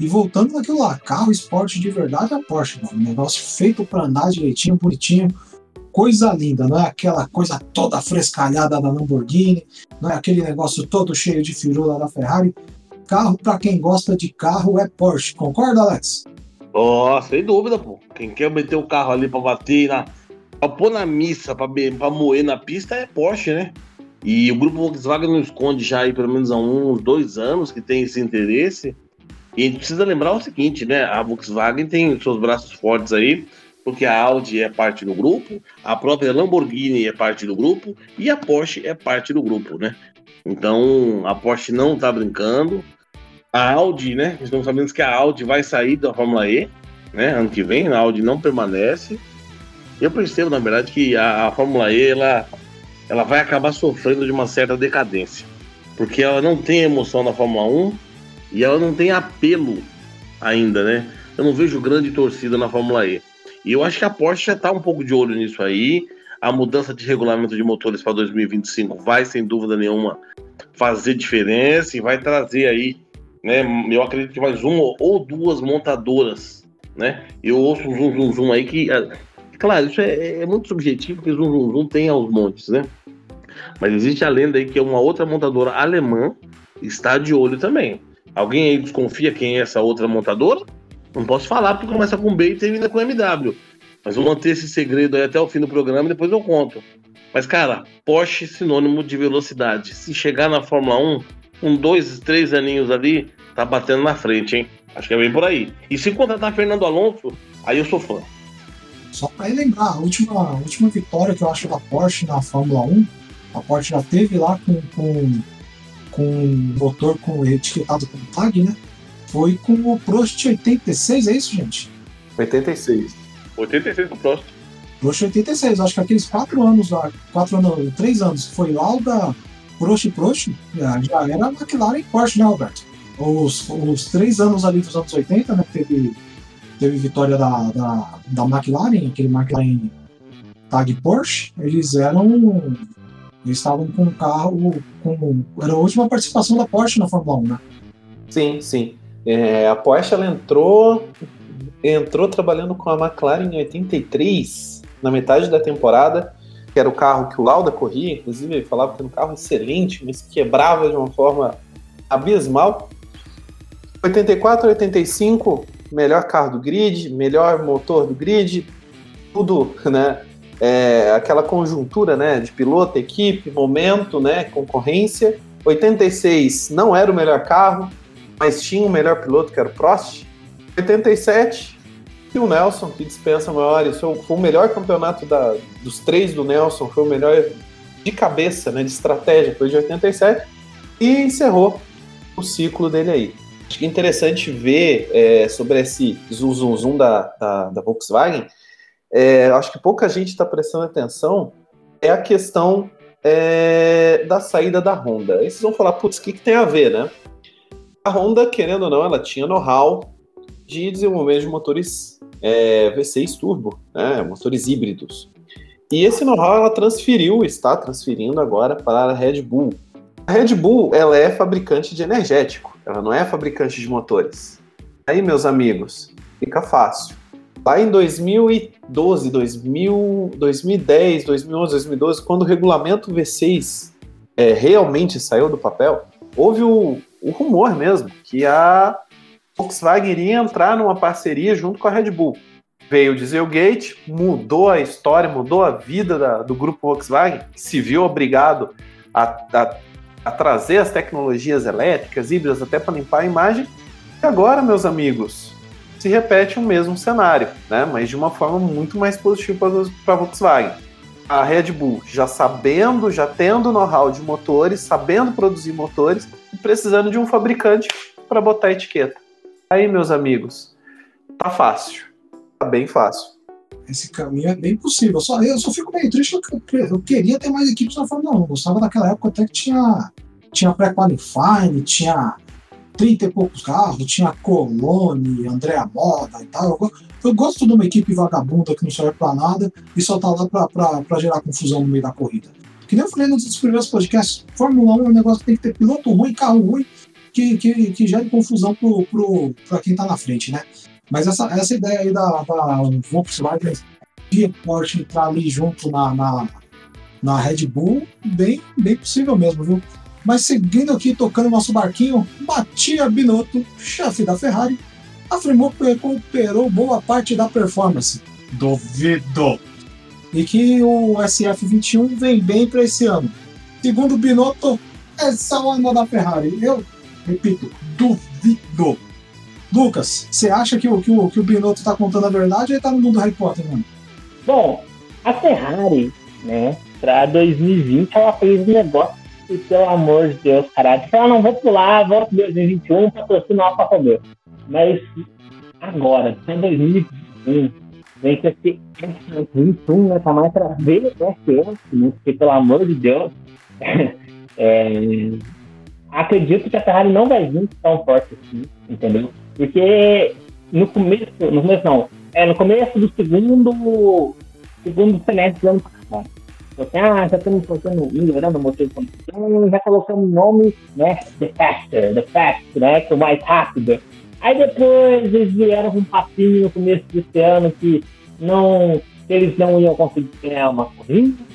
e voltando naquilo lá, carro esporte de verdade é Porsche, mano. Um negócio feito para andar direitinho, bonitinho, coisa linda, não é aquela coisa toda frescalhada da Lamborghini, não é aquele negócio todo cheio de firula da Ferrari. Carro para quem gosta de carro é Porsche, concorda, Alex? Oh, sem dúvida, pô. Quem quer meter o carro ali para bater na. Pra pôr na missa, pra, pra moer na pista é Porsche, né? E o grupo Volkswagen não esconde já aí pelo menos há uns dois anos que tem esse interesse. E a gente precisa lembrar o seguinte, né? A Volkswagen tem seus braços fortes aí, porque a Audi é parte do grupo, a própria Lamborghini é parte do grupo e a Porsche é parte do grupo, né? Então a Porsche não tá brincando. A Audi, né? Estamos sabendo que a Audi vai sair da Fórmula E, né? Ano que vem, a Audi não permanece. Eu percebo, na verdade, que a, a Fórmula E ela ela vai acabar sofrendo de uma certa decadência. Porque ela não tem emoção na Fórmula 1 e ela não tem apelo ainda, né? Eu não vejo grande torcida na Fórmula E. E eu acho que a Porsche já está um pouco de olho nisso aí. A mudança de regulamento de motores para 2025 vai, sem dúvida nenhuma, fazer diferença e vai trazer aí, né? Eu acredito que mais uma ou duas montadoras, né? Eu ouço um zoom, zoom, zoom aí que Claro, isso é, é muito subjetivo, porque Zoom Zoom Zoom tem aos montes, né? Mas existe a lenda aí que é uma outra montadora alemã está de olho também. Alguém aí desconfia quem é essa outra montadora? Não posso falar porque começa com B e termina com MW. Mas vou manter esse segredo aí até o fim do programa e depois eu conto. Mas, cara, Porsche sinônimo de velocidade. Se chegar na Fórmula 1, com dois, três aninhos ali, tá batendo na frente, hein? Acho que é bem por aí. E se contratar Fernando Alonso, aí eu sou fã. Só para lembrar, a última, a última vitória que eu acho da Porsche na Fórmula 1, a Porsche já teve lá com, com, com motor com etiquetado com tag, né? Foi com o Prost 86, é isso, gente? 86. 86 com o Prost. Prost 86, acho que aqueles quatro anos lá, quatro anos, três anos, foi Lauda, Prost e Prost, já, já era McLaren e Porsche, né, Alberto? Os, os três anos ali dos anos 80, né, teve teve vitória da, da, da McLaren, aquele McLaren Tag Porsche, eles eram. Eles estavam com um carro. Com, era a última participação da Porsche na Fórmula 1, né? Sim, sim. É, a Porsche ela entrou, entrou trabalhando com a McLaren em 83, na metade da temporada, que era o carro que o Lauda corria, inclusive ele falava que era um carro excelente, mas quebrava de uma forma abismal. 84, 85, melhor carro do grid, melhor motor do grid, tudo, né? É, aquela conjuntura, né, de piloto, equipe, momento, né, concorrência. 86 não era o melhor carro, mas tinha o melhor piloto, que era o Prost. 87 e o Nelson, que dispensa maiores, foi, o melhor campeonato da, dos três do Nelson, foi o melhor de cabeça, né, de estratégia, foi de 87, e encerrou o ciclo dele aí. Acho que é interessante ver é, sobre esse zoom, zoom, zoom da, da, da Volkswagen. É, acho que pouca gente está prestando atenção é a questão é, da saída da Honda. Aí vocês vão falar, putz, o que, que tem a ver, né? A Honda, querendo ou não, ela tinha know-how de desenvolvimento de motores é, V6 turbo, né, motores híbridos. E esse know-how ela transferiu, está transferindo agora para a Red Bull. A Red Bull ela é fabricante de energético, ela não é fabricante de motores. Aí, meus amigos, fica fácil. Lá em 2012, 2000, 2010, 2011, 2012, quando o regulamento V6 é, realmente saiu do papel, houve o, o rumor mesmo que a Volkswagen iria entrar numa parceria junto com a Red Bull. Veio o Dieselgate, mudou a história, mudou a vida da, do grupo Volkswagen, que se viu obrigado a, a, a trazer as tecnologias elétricas, híbridas, até para limpar a imagem. E agora, meus amigos, se repete o mesmo cenário, né? mas de uma forma muito mais positiva para a Volkswagen. A Red Bull já sabendo, já tendo know-how de motores, sabendo produzir motores, e precisando de um fabricante para botar a etiqueta. Aí, meus amigos, tá fácil. Tá bem fácil. Esse caminho é bem possível. Só, eu só fico meio triste porque eu queria ter mais equipes na Fórmula 1. Eu gostava daquela época até que tinha, tinha pré-qualifying, tinha 30 e poucos carros, tinha Colone, Andréa Moda e tal. Eu, eu, gosto de uma equipe vagabunda que não serve para nada e só tá lá para gerar confusão no meio da corrida. Que nem eu falei nos primeiros podcasts, Fórmula 1 é um negócio que tem que ter piloto ruim, carro ruim que, que, que gere confusão pro, pro, pra quem tá na frente, né? Mas essa, essa ideia aí da, da Volkswagen e Porsche entrar ali junto na, na, na Red Bull, bem, bem possível mesmo, viu? Mas seguindo aqui, tocando nosso barquinho, Matia Binotto, chefe da Ferrari, afirmou que recuperou boa parte da performance. Duvido! E que o SF21 vem bem para esse ano. Segundo Binotto, essa é onda da Ferrari. Eu Repito, duvido. Lucas, você acha que o, que o, que o Binotto está contando a verdade ou ele tá no mundo do Harry Potter, mano? Bom, a Ferrari, né, pra 2020 ela fez um negócio que, pelo amor de Deus, caralho, ela não vou pular, volta 2021, patrocina o Alfa Romeo. Mas agora, em 2021, vem que esse 2021, né, tá mais pra ver o SS, né, porque pelo amor de Deus, é, acredito que a Ferrari não vai vir tão forte assim, entendeu? Porque no começo, no começo não, é no começo do segundo, segundo semestre do ano passado. Assim, ah, já estamos colocando, o motor de combustão, já colocamos o nome, né, The Faster, The Fast, né, que é o mais rápido. Aí depois eles vieram com um papinho no começo desse ano que não, eles não iam conseguir ganhar uma corrida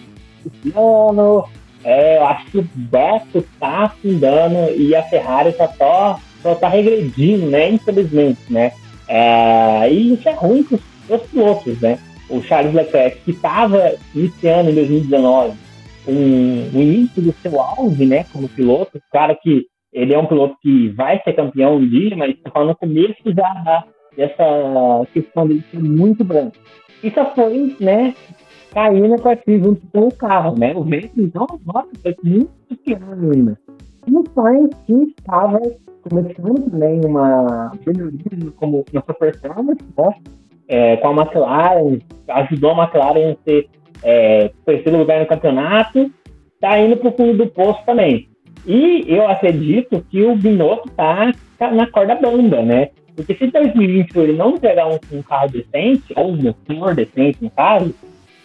esse ano, é, eu acho que o Beto tá afundando e a Ferrari tá só, só tá regredindo, né? Infelizmente, né? É, e isso é ruim para os pilotos, né? O Charles Leclerc, que estava iniciando em 2019 um, o início do seu auge, né? Como piloto, claro que ele é um piloto que vai ser campeão um dia, mas está falando no começo já dessa questão dele ser muito branco. Isso foi, né, caindo com aqui junto com o carro, né? O vento, então, nossa, foi muito pequeno ainda. E o Sainz que estava começando também uma melhoria como na sua performance, né? É, com a McLaren, ajudou a McLaren a ser é, terceiro lugar no campeonato, está indo para o fundo do poço também. E eu acredito que o Binotto está tá na corda bamba, né? Porque se em 2020 ele não entregar um, um carro decente, ou um motor decente no carro,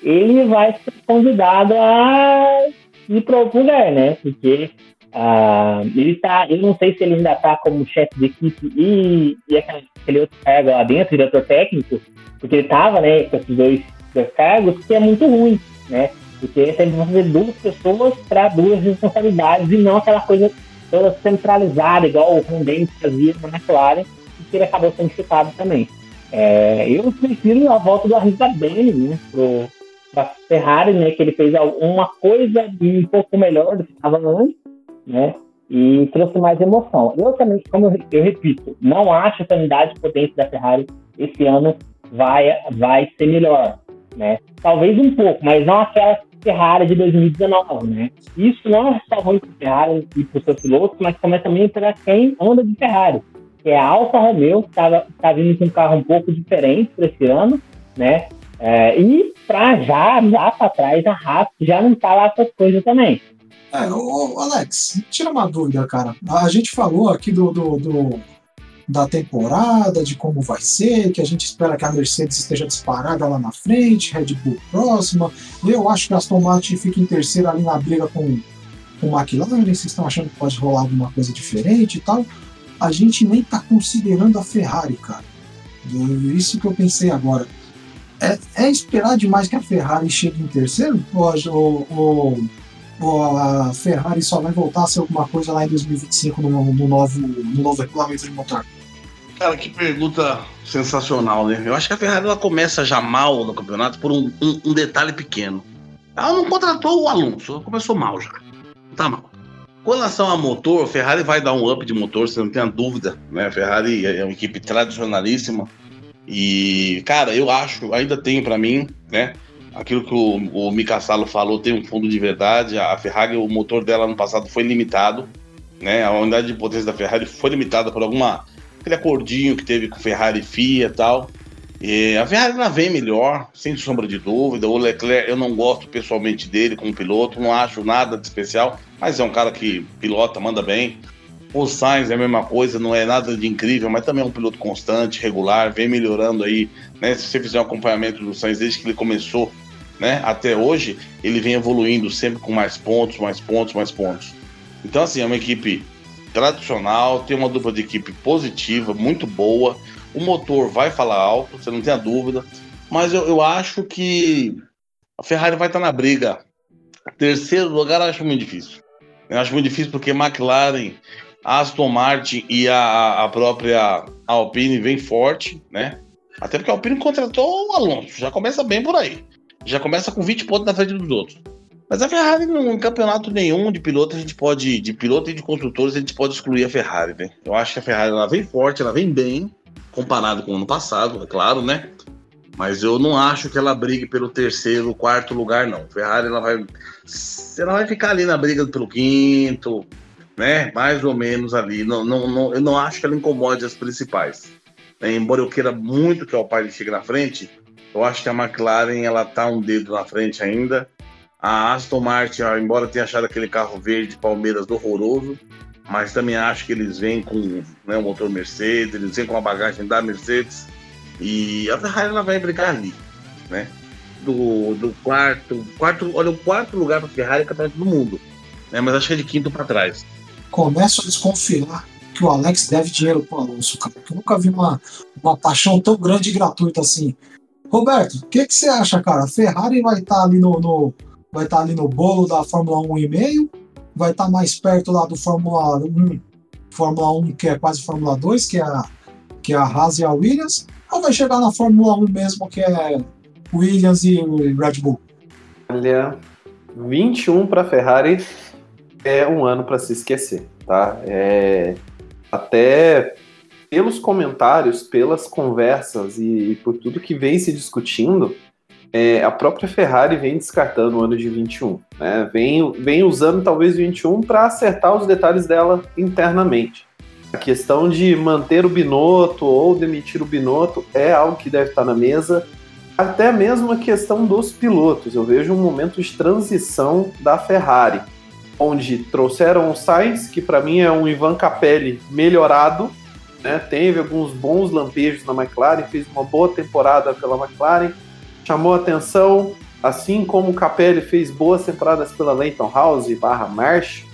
ele vai ser convidado a ir para outro lugar, né? Porque uh, ele tá, eu não sei se ele ainda tá como chefe de equipe e, e aquele outro cargo lá dentro, diretor técnico, porque ele tava, né, com esses dois, dois cargos, que é muito ruim, né? Porque tem que fazer duas pessoas para duas responsabilidades e não aquela coisa toda centralizada, igual o Condente fazia na McLaren, que ele acabou sendo chutado também. É, eu prefiro a volta do Arriba Bene, né, pro, Ferrari, né, que ele fez uma coisa um pouco melhor do que estava antes, né, e trouxe mais emoção. Eu também, como eu, eu repito, não acho que a unidade de potência da Ferrari esse ano vai, vai ser melhor, né? Talvez um pouco, mas não aquela Ferrari de 2019, né? Isso não é só ruim para Ferrari e para o seu piloto, mas também também para quem anda de Ferrari, que é a Alfa Romeo, que está tá vindo com um carro um pouco diferente para esse ano, né? É, e para já, já para trás, a Haas já não está lá com as coisas também. É, ô, Alex, tira uma dúvida, cara. A gente falou aqui do, do, do, da temporada, de como vai ser, que a gente espera que a Mercedes esteja disparada lá na frente, Red Bull próxima. Eu acho que a Aston Martin fica em terceiro ali na briga com, com o McLaren. Vocês estão achando que pode rolar alguma coisa diferente e tal. A gente nem tá considerando a Ferrari, cara. Isso que eu pensei agora. É, é esperar demais que a Ferrari chegue em terceiro? Ou, ou, ou a Ferrari só vai voltar a ser alguma coisa lá em 2025 no, no, novo, no novo regulamento de motor? Cara, que pergunta sensacional, né? Eu acho que a Ferrari ela começa já mal no campeonato por um, um, um detalhe pequeno. Ela não contratou o Alonso, ela começou mal já. Tá mal. Com relação a motor, a Ferrari vai dar um up de motor, você não tem a dúvida, né? A Ferrari é uma equipe tradicionalíssima. E, cara, eu acho, ainda tenho para mim, né? Aquilo que o, o Mika Salo falou tem um fundo de verdade. A Ferrari, o motor dela no passado foi limitado, né? A unidade de potência da Ferrari foi limitada por alguma aquele acordinho que teve com Ferrari e FIA tal. E a Ferrari ela vem melhor, sem sombra de dúvida. O Leclerc, eu não gosto pessoalmente dele como piloto, não acho nada de especial, mas é um cara que pilota, manda bem. O Sainz é a mesma coisa, não é nada de incrível, mas também é um piloto constante, regular, vem melhorando aí. Né? Se você fizer um acompanhamento do Sainz desde que ele começou né, até hoje, ele vem evoluindo sempre com mais pontos, mais pontos, mais pontos. Então, assim, é uma equipe tradicional, tem uma dupla de equipe positiva, muito boa. O motor vai falar alto, você não tem a dúvida. Mas eu, eu acho que a Ferrari vai estar na briga. Terceiro lugar, acho muito difícil. Eu acho muito difícil porque McLaren, Aston Martin e a, a própria Alpine vem forte, né? Até porque a Alpine contratou o Alonso, já começa bem por aí. Já começa com 20 pontos na frente dos outros. Mas a Ferrari, em campeonato nenhum de piloto, a gente pode, de piloto e de construtores, a gente pode excluir a Ferrari, né? Eu acho que a Ferrari ela vem forte, ela vem bem, comparado com o ano passado, é claro, né? Mas eu não acho que ela brigue pelo terceiro, quarto lugar, não. A Ferrari ela vai, ela vai ficar ali na briga pelo quinto, né? Mais ou menos ali. Não, não, não, eu não acho que ela incomode as principais. Embora eu queira muito que o Alpine chegue na frente, eu acho que a McLaren ela tá um dedo na frente ainda. A Aston Martin, embora tenha achado aquele carro verde Palmeiras horroroso, mas também acho que eles vêm com né, o motor Mercedes, eles vêm com a bagagem da Mercedes. E a Ferrari ela vai brigar ali, né? Do, do quarto, quarto, olha, o quarto lugar para Ferrari é campeonato do mundo, né? Mas acho que é de quinto para trás. Começo a desconfiar que o Alex deve dinheiro pro Alonso, cara. Eu nunca vi uma, uma paixão tão grande e gratuita assim. Roberto, o que, que você acha, cara? A Ferrari vai estar tá ali no, no vai estar tá ali no bolo da Fórmula 1,5, vai estar tá mais perto lá do Fórmula 1, Fórmula 1 que é quase Fórmula 2, que é a, que é a Haas e a Williams, ou vai chegar na Fórmula 1 mesmo, que é Williams e Red Bull? Olha, 21 para Ferrari é um ano para se esquecer, tá? É, até pelos comentários, pelas conversas e, e por tudo que vem se discutindo, é, a própria Ferrari vem descartando o ano de 21, né? Vem, vem usando talvez 21 para acertar os detalhes dela internamente. A questão de manter o Binotto ou demitir o Binotto é algo que deve estar na mesa. Até mesmo a questão dos pilotos. Eu vejo um momento de transição da Ferrari, onde trouxeram o Sainz, que para mim é um Ivan Capelli melhorado, né? teve alguns bons lampejos na McLaren, fez uma boa temporada pela McLaren chamou atenção, assim como o Capelli fez boas temporadas pela Leighton House barra Marsh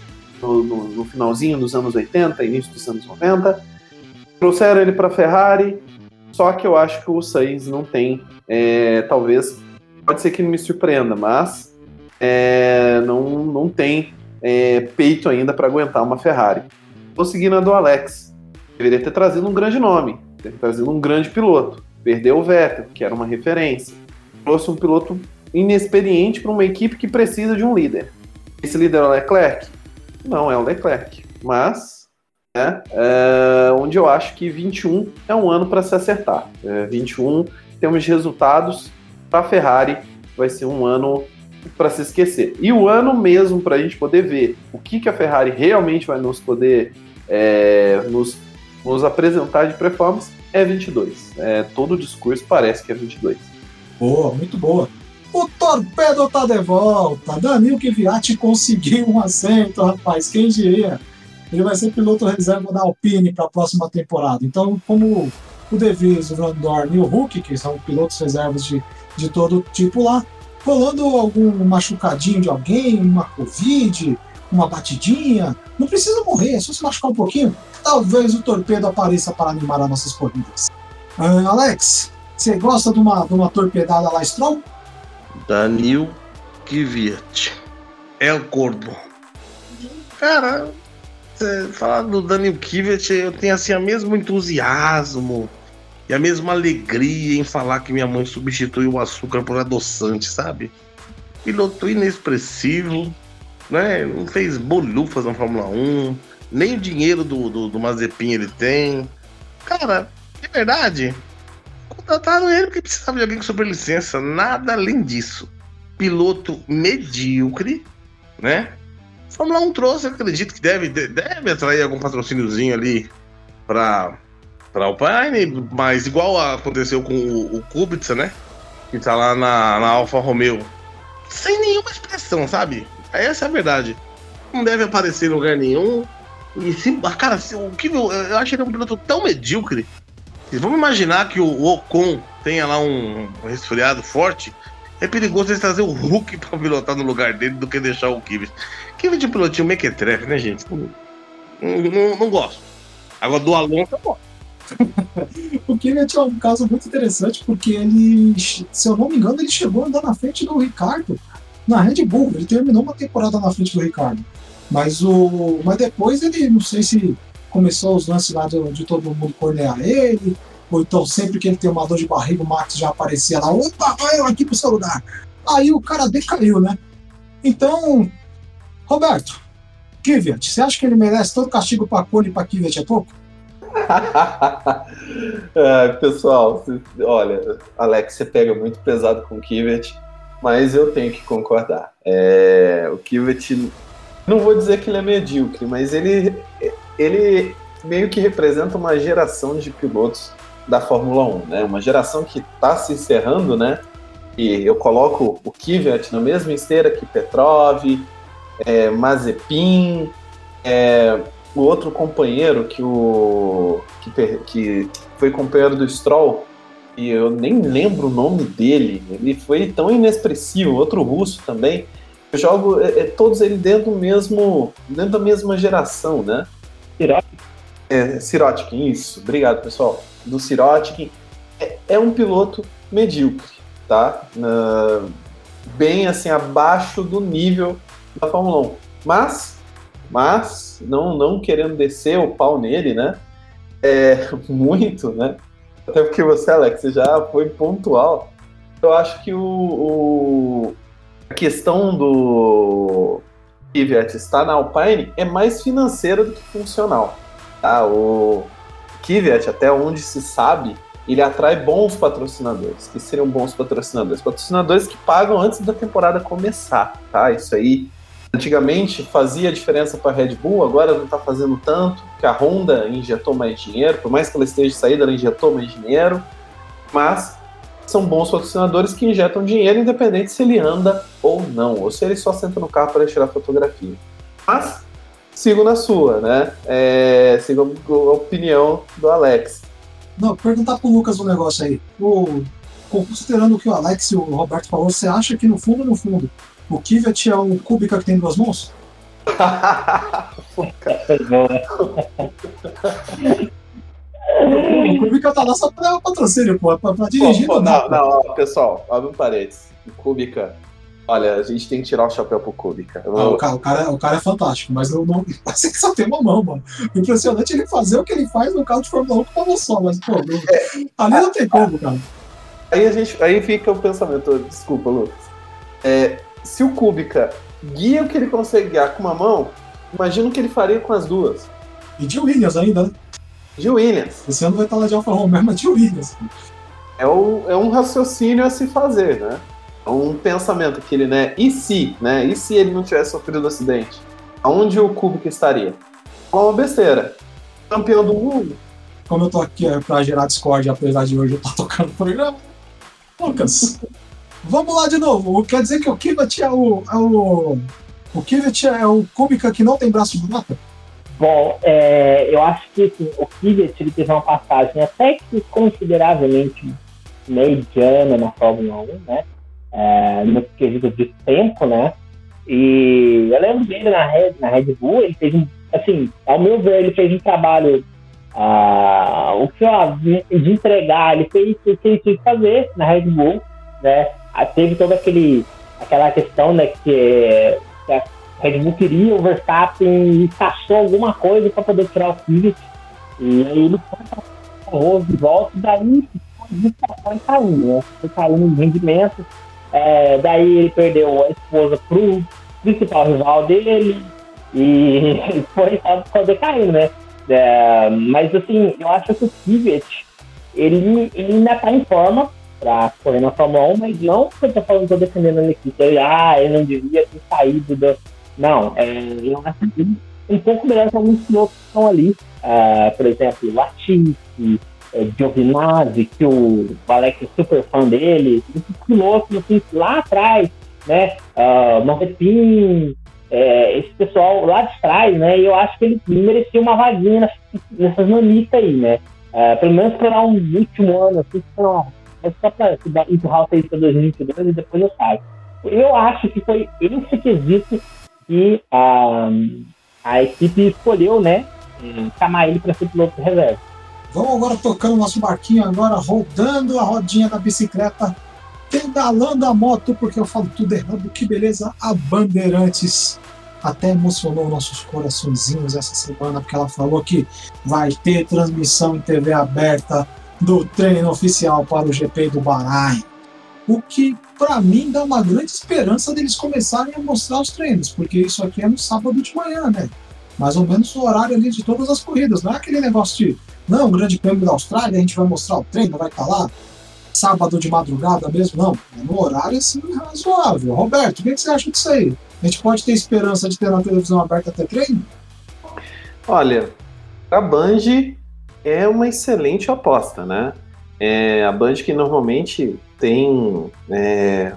no, no, no, finalzinho dos anos 80, início dos anos 90. Trouxeram ele para Ferrari, só que eu acho que o Sainz não tem, é, talvez, pode ser que ele me surpreenda, mas é, não, não tem é, peito ainda para aguentar uma Ferrari. Tô seguindo a do Alex. Deveria ter trazido um grande nome, ter trazido um grande piloto. Perdeu o Vettel, que era uma referência trouxe um piloto inexperiente para uma equipe que precisa de um líder. Esse líder é o Leclerc? Não é o Leclerc, mas né, é, onde eu acho que 21 é um ano para se acertar. É, 21, em termos de resultados, para a Ferrari vai ser um ano para se esquecer. E o ano mesmo para a gente poder ver o que, que a Ferrari realmente vai nos poder é, nos, nos apresentar de performance é 22. É, todo o discurso parece que é 22. Boa, muito boa. O Torpedo tá de volta. Danilo Kvyat conseguiu um assento, rapaz. Quem diria? Ele vai ser piloto reserva da Alpine para a próxima temporada. Então, como o De o Van Dorn e o Hulk, que são pilotos reservas de, de todo tipo lá, rolando algum machucadinho de alguém, uma Covid, uma batidinha, não precisa morrer, é só se machucar um pouquinho. Talvez o torpedo apareça para animar as nossas corridas. Uh, Alex, você gosta de uma, de uma torpedada lá, Stroll? Danil Kvyat. É o Corvo. Cara, falar do Daniel Kvyat, eu tenho assim o mesmo entusiasmo e a mesma alegria em falar que minha mãe substituiu o açúcar por adoçante, sabe? Piloto inexpressivo, né? Não fez bolufas na Fórmula 1, nem o dinheiro do, do, do Mazepin ele tem. Cara, de verdade, contrataram ele porque precisava de alguém com superlicença, nada além disso. Piloto medíocre, né? Fórmula 1 trouxe, acredito que deve, deve atrair algum patrocíniozinho ali para para Alpine, mas igual aconteceu com o, o Kubica, né? Que tá lá na, na Alfa Romeo. Sem nenhuma expressão, sabe? Essa é a verdade. Não deve aparecer em lugar nenhum. E se, ah, cara, se, o que eu, eu acho ele é um piloto tão medíocre. Vamos imaginar que o Ocon tenha lá um, resfriado forte. É perigoso eles trazer o Hulk pra pilotar no lugar dele do que deixar o Kvyat. Kvyat de pilotinho mequetrefe, né, gente? Não, não, não, gosto. Agora do Alonso eu o Kvyat é um caso muito interessante porque ele, se eu não me engano, ele chegou a andar na frente do Ricardo na Red Bull. Ele terminou uma temporada na frente do Ricardo. Mas, o, mas depois ele, não sei se começou os lances lá de, de todo mundo cornear ele, ou então sempre que ele tem uma dor de barriga, o Max já aparecia lá, opa, vai eu aqui pro seu lugar. Aí o cara decaiu, né? Então, Roberto, Kvyat, você acha que ele merece todo castigo pra Cone e pra Kvyat é pouco? é, pessoal, olha, Alex, você pega muito pesado com o Kvyat, mas eu tenho que concordar. É, o Kvyat, não vou dizer que ele é medíocre, mas ele, ele meio que representa uma geração de pilotos da Fórmula 1, né? Uma geração que está se encerrando, né? E eu coloco o Kvyat na mesma esteira que Petrov, é, Mazepin, é, o outro companheiro que o que, que foi companheiro do Stroll e eu nem lembro o nome dele. Ele foi tão inexpressivo, outro russo também. Eu jogo é, é, todos eles dentro do mesmo, dentro da mesma geração, né? Sirotkin. É, Sirotkin, isso. Obrigado, pessoal. Do Sirotkin. É, é um piloto medíocre, tá? Uh, bem assim abaixo do nível da Fórmula 1. Mas, mas não, não querendo descer o pau nele, né? É muito, né? Até porque você, Alex, já foi pontual. Eu acho que o, o a questão do Kvyat estar na Alpine é mais financeira do que funcional. Tá? O Kvyat, até onde se sabe, ele atrai bons patrocinadores. Que seriam bons patrocinadores? Patrocinadores que pagam antes da temporada começar. Tá? Isso aí Antigamente fazia diferença para a Red Bull, agora não está fazendo tanto, que a Honda injetou mais dinheiro, por mais que ela esteja saída, ela injetou mais dinheiro, mas são bons patrocinadores que injetam dinheiro independente se ele anda ou não, ou se ele só senta no carro para tirar fotografia. Mas sigo na sua, né? É, sigo a opinião do Alex. Não, perguntar pro Lucas um negócio aí. O, considerando o que o Alex e o Roberto falou, você acha que no fundo, no fundo, o Kivet é um Kubica que tem duas mãos? o Kubica tá lá só pra patrocínio, pô, pra, pra dirigir. Pô, pô, não, não, pessoal, abre um parênteses. O Kubica, olha, a gente tem que tirar o chapéu pro Kubica. Eu... Ah, o, cara, o, cara, o cara é fantástico, mas não, não, você que só tem uma mão, mano. Impressionante ele fazer o que ele faz no carro de Fórmula 1 com uma mão só, mas, pô, não, é, ali não tem como, cara. Aí, a gente, aí fica o pensamento, desculpa, Lucas. É, se o Kubica guia o que ele consegue guiar com uma mão, imagina o que ele faria com as duas. E de Williams ainda, né? De Williams. Esse ano vai estar lá de Alfa Romeo, mas de Williams. É, o, é um raciocínio a se fazer, né? um pensamento que ele, né? E se, né? E se ele não tivesse sofrido o acidente? Aonde o Kubica estaria? É uma besteira. Campeão do mundo. Como eu tô aqui é, pra gerar Discord, apesar de hoje eu estar tocando o programa. Lucas, vamos lá de novo. Quer dizer que o Kivet é o. É o, o Kivet é o Kubica que não tem braço de mata? Bom, é, eu acho que assim, o Kivet ele teve uma passagem até que consideravelmente mediana na Fórmula 1, né? É, no quesito de tempo, né? E eu lembro dele na Red, na Red Bull, ele fez um, assim, ao meu ver, ele fez um trabalho, uh, o que de entregar, ele fez o que ele tinha que fazer na Red Bull, né? Teve toda aquele, aquela questão, né, que, que a Red Bull queria o Verstappen e caçou alguma coisa para poder tirar o Kvyat, e aí ele foi de volta, e daí foi caindo, né? Foi caindo de rendimento, é, daí ele perdeu a esposa pro principal rival dele e foi só decaindo, né? É, mas assim, eu acho que o Kvyat, ele, ele ainda tá em forma pra correr na Fórmula 1, mas não que eu tô falando, tô defendendo a equipe, ah, ele não devia ter saído do... Não, é, eu acho que um pouco melhor que alguns pilotos que estão ali, uh, por exemplo, Latifi, é, Giovinazzi, que o Alex é super fã dele, esses pilotos assim, lá atrás, né? Uh, Mazepin, é, esse pessoal lá de trás, né? E eu acho que ele merecia uma vaguinha nessas, manistas aí, né? Uh, pelo menos para um último ano, assim, não, é só para empurrar o país para 2022 e depois eu saio. Eu acho que foi esse quesito que a, a equipe escolheu, né? Chamar ele para ser piloto reserva. Vamos agora tocando nosso barquinho, agora rodando a rodinha da bicicleta, pedalando a moto, porque eu falo tudo errado. Que beleza! A Bandeirantes até emocionou nossos coraçõezinhos essa semana, porque ela falou que vai ter transmissão em TV aberta do treino oficial para o GP do Bahrein. O que, para mim, dá uma grande esperança deles começarem a mostrar os treinos, porque isso aqui é no sábado de manhã, né? Mais ou menos o horário ali de todas as corridas, não é aquele negócio de não, o Grande Prêmio da Austrália, a gente vai mostrar o treino, vai estar lá sábado de madrugada mesmo? Não, é no horário assim razoável. Roberto, o que, você acha disso aí? A gente pode ter esperança de ter na televisão aberta até treino? Olha, a Band é uma excelente aposta, né? É, a Band que normalmente tem é,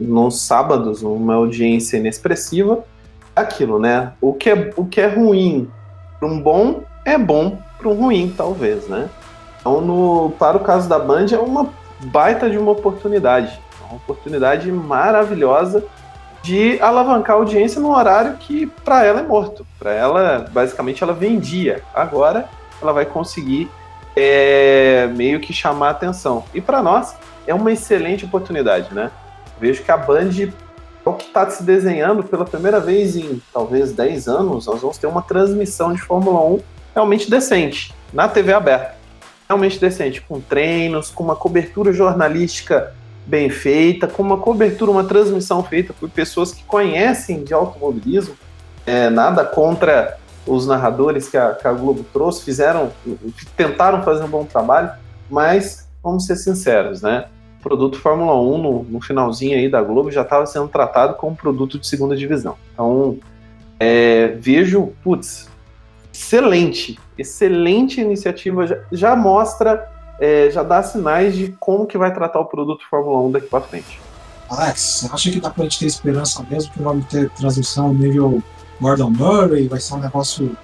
nos sábados uma audiência inexpressiva, aquilo, né? O que é, o que é ruim para um bom é bom para um ruim, talvez, né? Então, no, para o caso da Band, é uma baita de uma oportunidade. Uma oportunidade maravilhosa de alavancar a audiência num horário que para ela é morto. Para ela, basicamente, ela vendia. Agora, ela vai conseguir é, meio que chamar atenção. E para nós, é uma excelente oportunidade, né? Vejo que a Band é o que está se desenhando pela primeira vez em talvez 10 anos. Nós vamos ter uma transmissão de Fórmula 1 realmente decente, na TV aberta. Realmente decente, com treinos, com uma cobertura jornalística bem feita, com uma cobertura, uma transmissão feita por pessoas que conhecem de automobilismo. É, nada contra os narradores que a, que a Globo trouxe, fizeram, tentaram fazer um bom trabalho, mas vamos ser sinceros, né? O produto Fórmula 1 no, no finalzinho aí da Globo já estava sendo tratado como produto de segunda divisão. Então, é, vejo, putz, excelente, excelente iniciativa, já, já mostra, é, já dá sinais de como que vai tratar o produto Fórmula 1 daqui para frente. Alex, você acha que dá pra gente ter esperança mesmo que vamos ter transmissão nível Gordon Murray, vai ser um negócio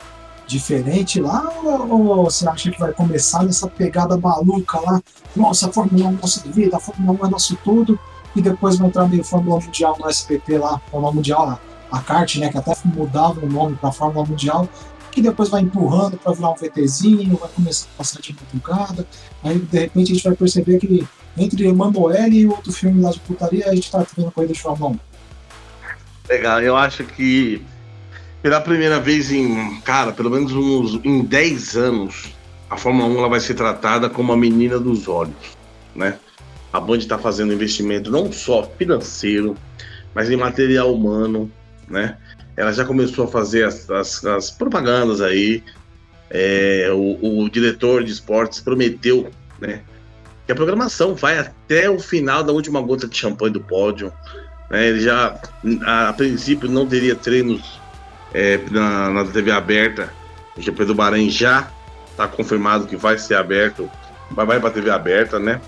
diferente lá, ou, você acha que vai começar nessa pegada maluca lá, nossa, a Fórmula 1 é nossa vida, a Fórmula 1 é nosso tudo, e depois vai entrar meio Fórmula Mundial no SPT lá, Fórmula Mundial lá, a kart, né, que até mudava o nome para Fórmula Mundial, que depois vai empurrando para virar um VTzinho, vai começar a passar de madrugada. Aí de repente a gente vai perceber que entre Emanuele e outro filme lá de putaria, a gente tá tendo corrida de Fórmula 1. Legal, eu acho que pela primeira vez em, cara, pelo menos uns, em 10 anos, a Fórmula 1 ela vai ser tratada como a menina dos olhos, né? A Band está fazendo investimento não só financeiro, mas em material humano, né? ela já começou a fazer as, as, as propagandas aí. É, o, o, diretor de esportes prometeu, né? que a programação vai até o final da última gota de champanhe do pódio. Né? Ele já, a, a princípio, não teria treinos é, na, na, TV aberta. O GP do Bahrein já está confirmado que vai ser aberto, vai, vai para TV aberta, né?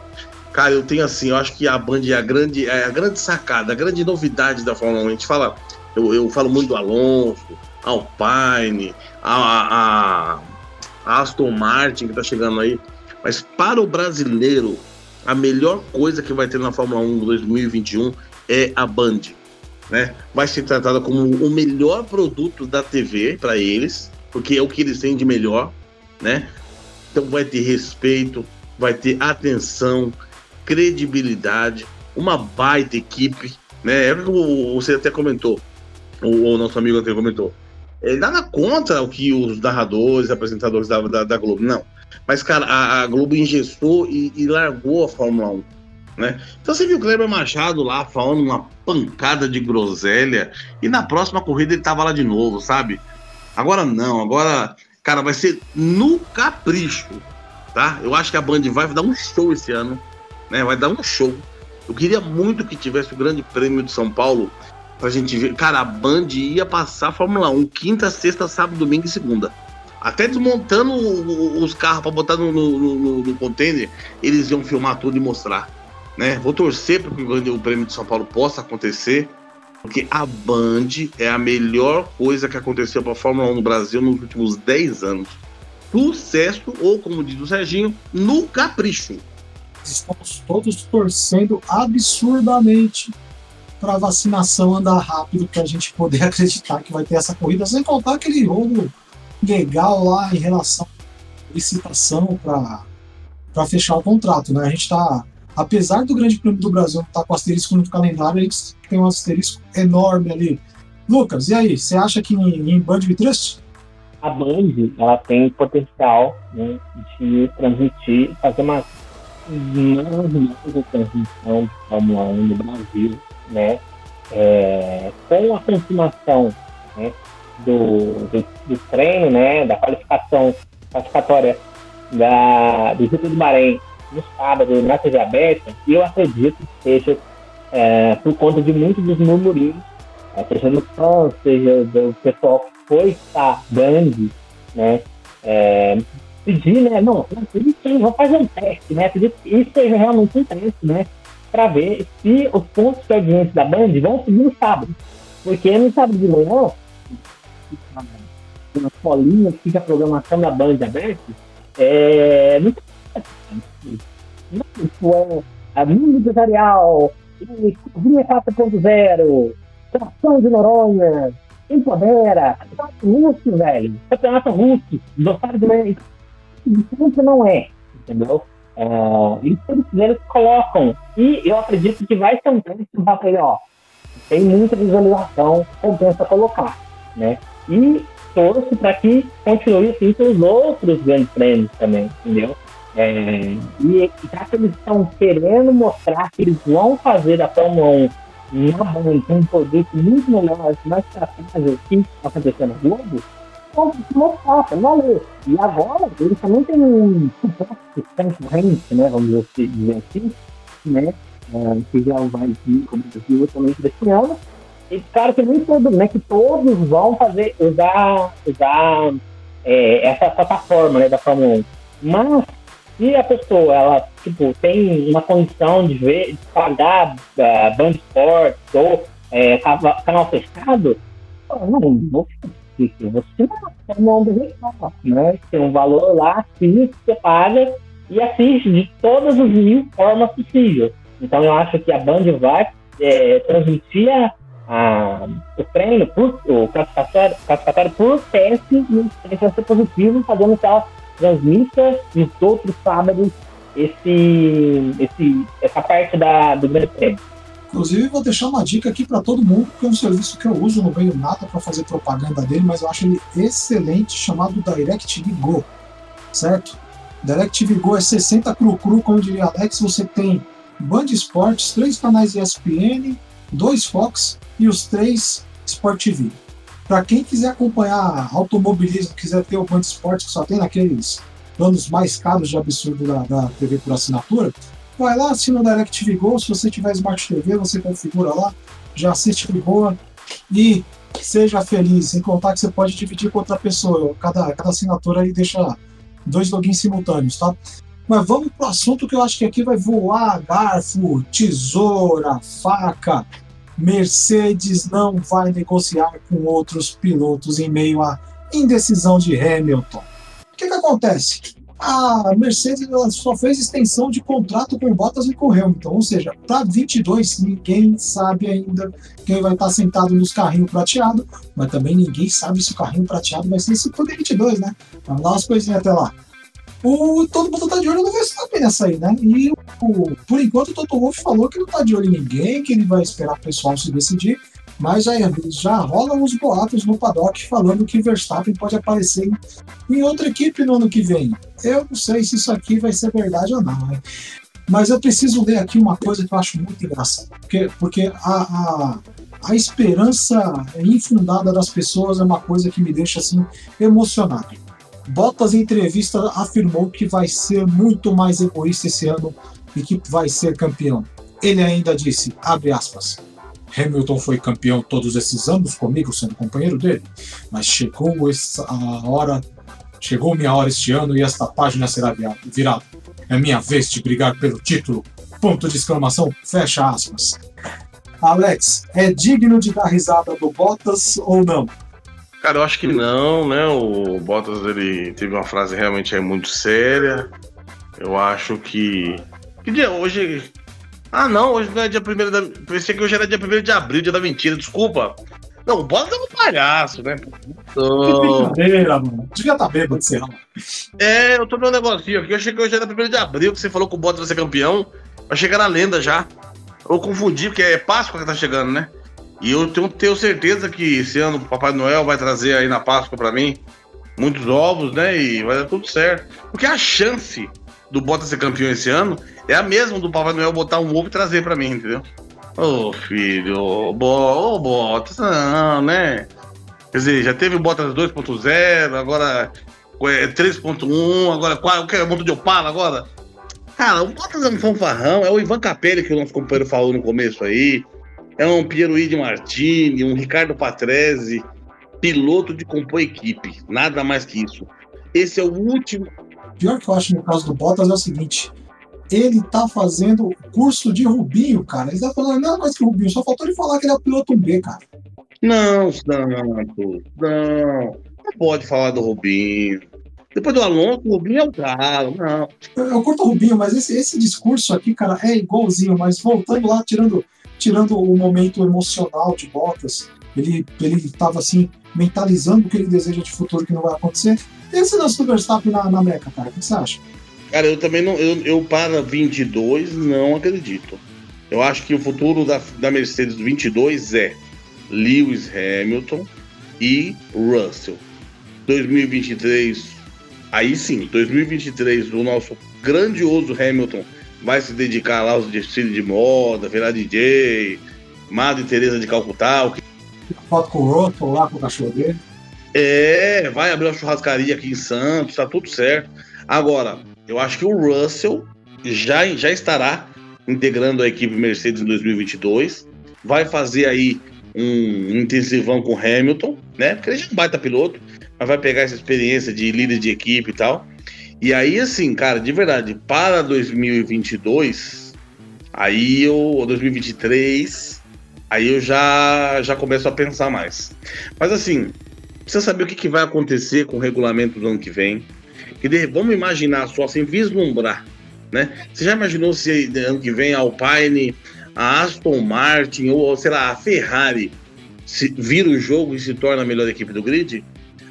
Cara, eu tenho assim, eu acho que a Band é a grande, é a grande sacada, a grande novidade da Fórmula 1. A gente fala, eu, eu falo muito do Alonso, Alpine, a, a, a Aston Martin que está chegando aí. Mas para o brasileiro, a melhor coisa que vai ter na Fórmula 1 2021 é a Band. Né? Vai ser tratada como o melhor produto da TV para eles, porque é o que eles têm de melhor, né? Então vai ter respeito, vai ter atenção, credibilidade, uma baita equipe, né? É como você até comentou, o, nosso amigo até comentou. Ele nada contra o que os narradores, apresentadores da, da, da Globo, não. Mas, cara, a, a Globo engessou e, e, largou a Fórmula 1. Né? Então você viu o Kleber Machado lá falando uma pancada de groselha e na próxima corrida ele tava lá de novo, sabe? Agora não, agora, cara, vai ser no capricho, tá? Eu acho que a Band vai dar um show esse ano, né? Vai dar um show. Eu queria muito que tivesse o Grande Prêmio de São Paulo pra gente ver. Cara, a Band ia passar a Fórmula 1 quinta, sexta, sábado, domingo e segunda. Até desmontando os carros para botar no, no, no, no, container, eles iam filmar tudo e mostrar. Né? Vou torcer para que o Prêmio de São Paulo possa acontecer, porque a Band é a melhor coisa que aconteceu para a Fórmula 1 no Brasil nos últimos 10 anos. Sucesso, ou como diz o Serginho, no capricho. Estamos todos torcendo absurdamente para a vacinação andar rápido, para a gente poder acreditar que vai ter essa corrida, sem contar aquele roubo legal lá em relação à licitação para fechar o contrato. Né? A gente está, apesar do Grande Prêmio do Brasil estar tá com asterisco no calendário, gente tem um asterisco enorme ali. Lucas, e aí, você acha que em, em Band Trust? A Band ela tem potencial né, de transmitir, fazer uma maravilhosa transmissão de Fórmula 1 no Brasil, né? É, com a confirmação né, do, do, do, treino, né, da qualificação classificatória da, do GP do Bahrein no sábado na TV aberta, e eu acredito que seja é, por conta de muitos dos murmurinhos, é, seja no fã, seja do pessoal que foi estar grande, né, é, pedir, né, não, vamos fazer um teste, né, pedir que isso seja realmente um teste, né, para ver se os pontos de audiência da Band vão subir no sábado. Porque no sábado de manhã, uma escolinha que fica a programação da Band aberta, é muito isso é mundo empresarial, Cozinha 4.0, Tração de Noronha, Empodera, Campeonato Russo, velho, Campeonato Russo, Dossário do Leite, sempre não é, entendeu? É, isso eles colocam, e eu acredito que vai ser um teste que vai ó, tem muita visualização, compensa colocar, né? E torço para que continue assim pelos outros grandes prêmios também, entendeu? É, e já que eles estão querendo mostrar que eles vão fazer da Fórmula 1 na Band um produto muito melhor, mais tratável que está acontecendo no Globo, então, mostrar, valeu. E agora, eles também têm um suporte concorrente, né, vamos dizer assim, né, é, que já vai vir como justamente desse ano, e claro que nem todo, né, que todos vão fazer, usar, usar é, essa plataforma, né, da Fórmula 1. Mas, se a pessoa, ela, tipo, tem uma condição de ver, de pagar uh, Band Sports ou é, canal fechado, não, vou você não é uma né? Tem um valor lá que você paga e assiste de todas as mil formas possíveis. Então eu acho que a Band vai é, transmitir a, a, o treino, por, o classificatório, por teste e vai ser positivo, fazendo que ela transmita nos outros sábados esse, esse, essa parte da, do grande prêmio. Inclusive, vou deixar uma dica aqui para todo mundo, que é um serviço que eu uso, não venho nada para fazer propaganda dele, mas eu acho ele excelente, chamado DirecTV Go, certo? DirecTV Go é 60 cru cru, como diria Alex, você tem Band Esportes, três canais ESPN, dois Fox e os três Sport TV. Para quem quiser acompanhar automobilismo, quiser ter o Band Esportes que só tem naqueles planos mais caros de absurdo da, da TV por assinatura, vai lá, assina o DirecTV Go, se você tiver Smart TV, você configura lá, já assiste de boa e seja feliz, sem contar que você pode dividir com outra pessoa, cada, cada assinatura aí deixa dois logins simultâneos, tá? Mas vamos pro assunto que eu acho que aqui vai voar garfo, tesoura, faca. Mercedes não vai negociar com outros pilotos em meio à indecisão de Hamilton. O que, que acontece? A Mercedes só fez extensão de contrato com Bottas e com Hamilton, ou seja, para 22 ninguém sabe ainda quem vai estar sentado nos carrinhos prateados, mas também ninguém sabe se o carrinho prateado vai ser se for 22, né? Vamos dar umas coisinhas até lá o, todo mundo tá de olho no Verstappen nessa aí, né? E o, por enquanto o Toto Wolff falou que não tá de olho em ninguém, que ele vai esperar o pessoal se decidir, mas já, já rolam os boatos no paddock falando que Verstappen pode aparecer em, em outra equipe no ano que vem. Eu não sei se isso aqui vai ser verdade ou não, né? Mas eu preciso ler aqui uma coisa que eu acho muito engraçada, porque, porque a, a, a esperança infundada das pessoas é uma coisa que me deixa assim emocionado. Bottas, em entrevista, afirmou que vai ser muito mais egoísta esse ano e que vai ser campeão. Ele ainda disse, abre aspas, Hamilton foi campeão todos esses anos comigo, sendo companheiro dele, mas chegou a hora, chegou minha hora este ano e esta página será virada. É minha vez de brigar pelo título. Ponto de exclamação, fecha aspas. Alex, é digno de dar risada do Bottas ou não? Cara, eu acho que não, né? O Bottas ele teve uma frase realmente é muito séria. Eu acho que. Que dia hoje? Ah, não, hoje não é dia 1 da. Pensei que hoje era dia 1 de abril, dia da mentira, desculpa. Não, o Bottas é um palhaço, né? Então... Que brincadeira, mano. Devia estar tá bêbado, sei lá. É, eu tô no negocinho aqui. Eu achei que hoje era 1 de abril, que você falou que o Bottas vai ser campeão. Vai chegar na lenda já. Eu confundi, porque é Páscoa que tá chegando, né? E eu tenho, tenho certeza que esse ano o Papai Noel vai trazer aí na Páscoa para mim muitos ovos, né? E vai dar tudo certo. Porque a chance do Bottas ser campeão esse ano é a mesma do Papai Noel botar um ovo e trazer para mim, entendeu? Ô oh, filho, ô oh, Bottas, não, né? Quer dizer, já teve o Bottas 2.0, agora é 3.1, agora qual que é o mundo de Opala agora? Cara, o Bottas é um fanfarrão, é o Ivan Capelli que o nosso companheiro falou no começo aí é um Pierluigi Martini, um Ricardo Patrese, piloto de compor equipe. Nada mais que isso. Esse é o último. Pior que eu acho no caso do Bottas é o seguinte: ele tá fazendo curso de Rubinho, cara. Ele tá falando a mesma coisa que o Rubinho, só faltou ele falar que ele é o piloto B, cara. Não, Santo, não. Não pode falar do Rubinho. Depois do Alonso, o Rubinho é o cara, não. Eu, eu curto o Rubinho, mas esse, esse discurso aqui, cara, é igualzinho, mas voltando lá, tirando tirando o momento emocional de Bottas, ele estava assim mentalizando o que ele deseja de futuro que não vai acontecer. Esse lance do Verstappen na, na Meca, cara, o que você acha? Cara, eu também não, eu, eu para 22 não acredito. Eu acho que o futuro da, da Mercedes 22 é Lewis Hamilton e Russell. 2023, aí sim, 2023, o nosso grandioso Hamilton vai se dedicar lá aos desfiles de moda, virar DJ, Madre Teresa de Calcutá. O que... Foto com o Roto lá com o cachorro dele. É, vai abrir uma churrascaria aqui em Santos, tá tudo certo. Agora, eu acho que o Russell já, já estará integrando a equipe Mercedes em 2022. Vai fazer aí um intensivão com Hamilton, né? Porque ele já é um baita piloto, mas vai pegar essa experiência de líder de equipe e tal. E aí, assim, cara, de verdade, para 2022, aí eu. 2023, aí eu já, já começo a pensar mais. Mas assim, precisa saber o que, que vai acontecer com o regulamento do ano que vem. De, vamos imaginar só, sem vislumbrar, né? Você já imaginou se ano que vem a Alpine, a Aston Martin ou, sei lá, a Ferrari se, vira o jogo e se torna a melhor equipe do grid?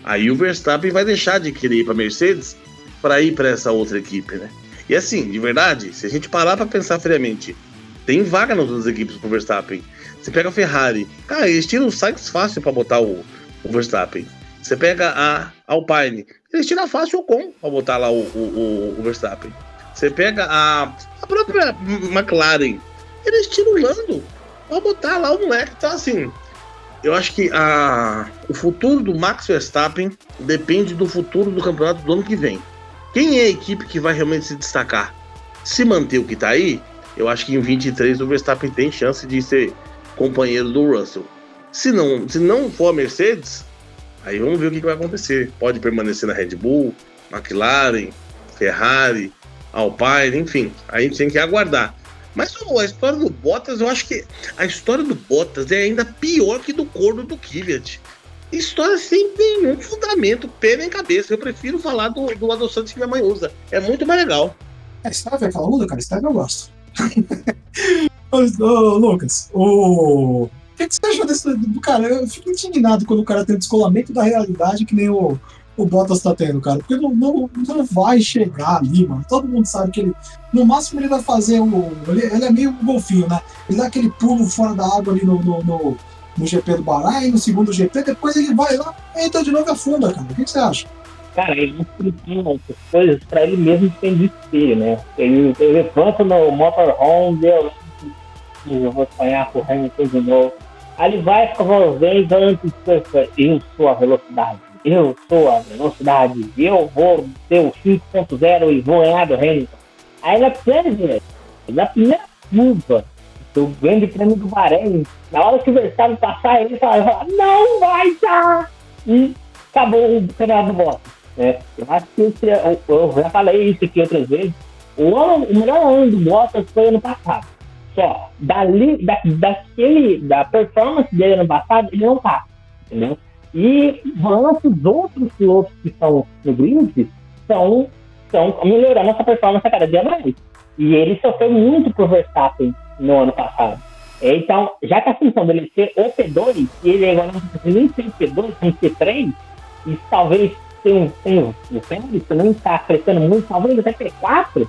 Aí o Verstappen vai deixar de querer ir para Mercedes para ir para essa outra equipe, né? E assim, de verdade, se a gente parar para pensar friamente, tem vaga nas outras equipes pro Verstappen. Você pega a Ferrari, cara, eles tiram o Sainz fácil para botar o, o, Verstappen. Você pega a Alpine, eles tiram fácil o Ocon para botar lá o, o, o, Verstappen. Você pega a, a própria McLaren, eles tiram o Lando para botar lá o moleque. Então, assim, eu acho que a, o futuro do Max Verstappen depende do futuro do campeonato do ano que vem. Quem é a equipe que vai realmente se destacar? Se manter o que tá aí, eu acho que em 23 o Verstappen tem chance de ser companheiro do Russell. Se não, se não for a Mercedes, aí vamos ver o que, que vai acontecer. Pode permanecer na Red Bull, McLaren, Ferrari, Alpine, enfim. A gente tem que aguardar. Mas a história do Bottas, eu acho que a história do Bottas é ainda pior que do corno do Kvyat. História sem nenhum fundamento, pé nem cabeça. Eu prefiro falar do, do adoçante que minha mãe usa. É muito mais legal. É, Steve é caluda, cara. Steve eu gosto. ô, Lucas, o... o que, que você achou desse. Do cara, eu fico indignado quando o cara tem o descolamento da realidade que nem o, o Bottas tá tendo, cara. Porque não, não, não vai chegar ali, mano. Todo mundo sabe que ele. No máximo ele vai fazer o. Ele, ele é meio um golfinho, né? Ele dá aquele pulo fora da água ali no, no, no, no GP do Bahrein, no segundo GP, depois ele vai lá, entra de novo e afunda, cara. O que, que você acha? Cara, ele explicou essas coisas pra ele mesmo sem desespero, né? Ele, ele levanta no motorhome, eu, eu vou sonhar com o Hamilton de novo. Aí ele vai a voz antes, eu sou a velocidade eu sou a velocidade, eu vou ter o 5.0 e vou ganhar do Hamilton. Aí na primeira, na primeira curva do grande prêmio do Bahrein, na hora que o Verstappen passar, ele fala, não vai dar! E acabou o campeonato do Bottas. Né? Eu acho que eu, eu, já falei isso aqui outras vezes. O, ano, o melhor ano do Bottas foi ano passado. Só, dali, da, daquele, da performance dele ano passado, ele não tá. Entendeu? E os outros pilotos que estão no grid estão, estão melhorando essa performance a cada dia mais. E ele sofreu muito por Verstappen no ano passado. Então, já que a função dele ser o P2, e ele agora não precisa nem ser o P2, tem que ser 3, e talvez tenha um o Pérez não está crescendo muito, talvez até P4,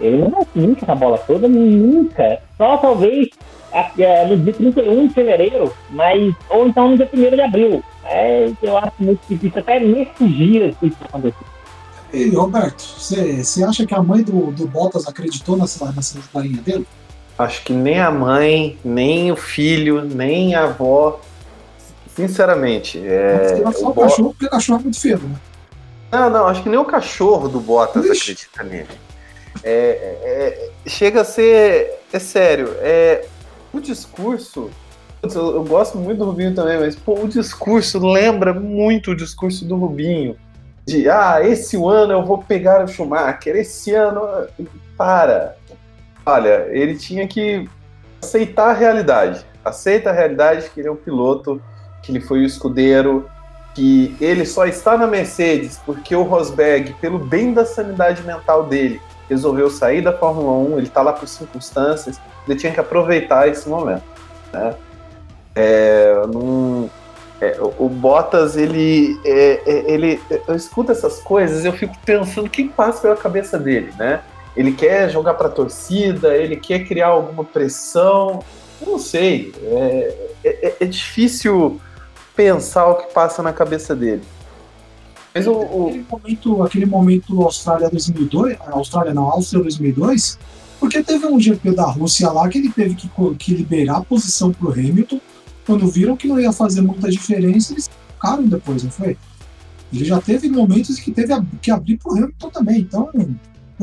ele não vai nunca essa bola toda, nunca. Só talvez é, no dia 31 de fevereiro, mas, ou então no dia 1 de abril. É, eu acho muito difícil, até nesses dias isso acontecer. E, Roberto, você acha que a mãe do, do Bottas acreditou nessa, nessa farinha dele? Acho que nem a mãe, nem o filho, nem a avó. Sinceramente. É, não só o cachorro, porque o cachorro é muito feio, né? Não, não, acho que nem o cachorro do Bottas Ixi. acredita nele. É, é, é, chega a ser. É sério, é, o discurso. Eu, eu, gosto muito do Rubinho também, mas pô, o discurso lembra muito o discurso do Rubinho. De ah, esse ano eu vou pegar o Schumacher, esse ano. Para. Olha, ele tinha que aceitar a realidade. Aceita a realidade que ele é um piloto, que ele foi o escudeiro, que ele só está na Mercedes porque o Rosberg, pelo bem da sanidade mental dele, resolveu sair da Fórmula 1, ele está lá por circunstâncias, ele tinha que aproveitar esse momento. Né? É, num, é, o Bottas, ele, é, é, ele, eu escuto essas coisas eu fico pensando o que passa pela cabeça dele, né? Ele quer jogar para a torcida, ele quer criar alguma pressão, eu não sei. É, é, é, difícil pensar o que passa na cabeça dele. Mas o, o... Aquele, momento, aquele momento Austrália 2002, Austrália não, Áustria 2002, porque teve um GP da Rússia lá que ele teve que, que liberar a posição para o Hamilton. Quando viram que não ia fazer muita diferença, eles ficaram depois, não foi? Ele já teve momentos que teve que abrir para o Hamilton também. Então,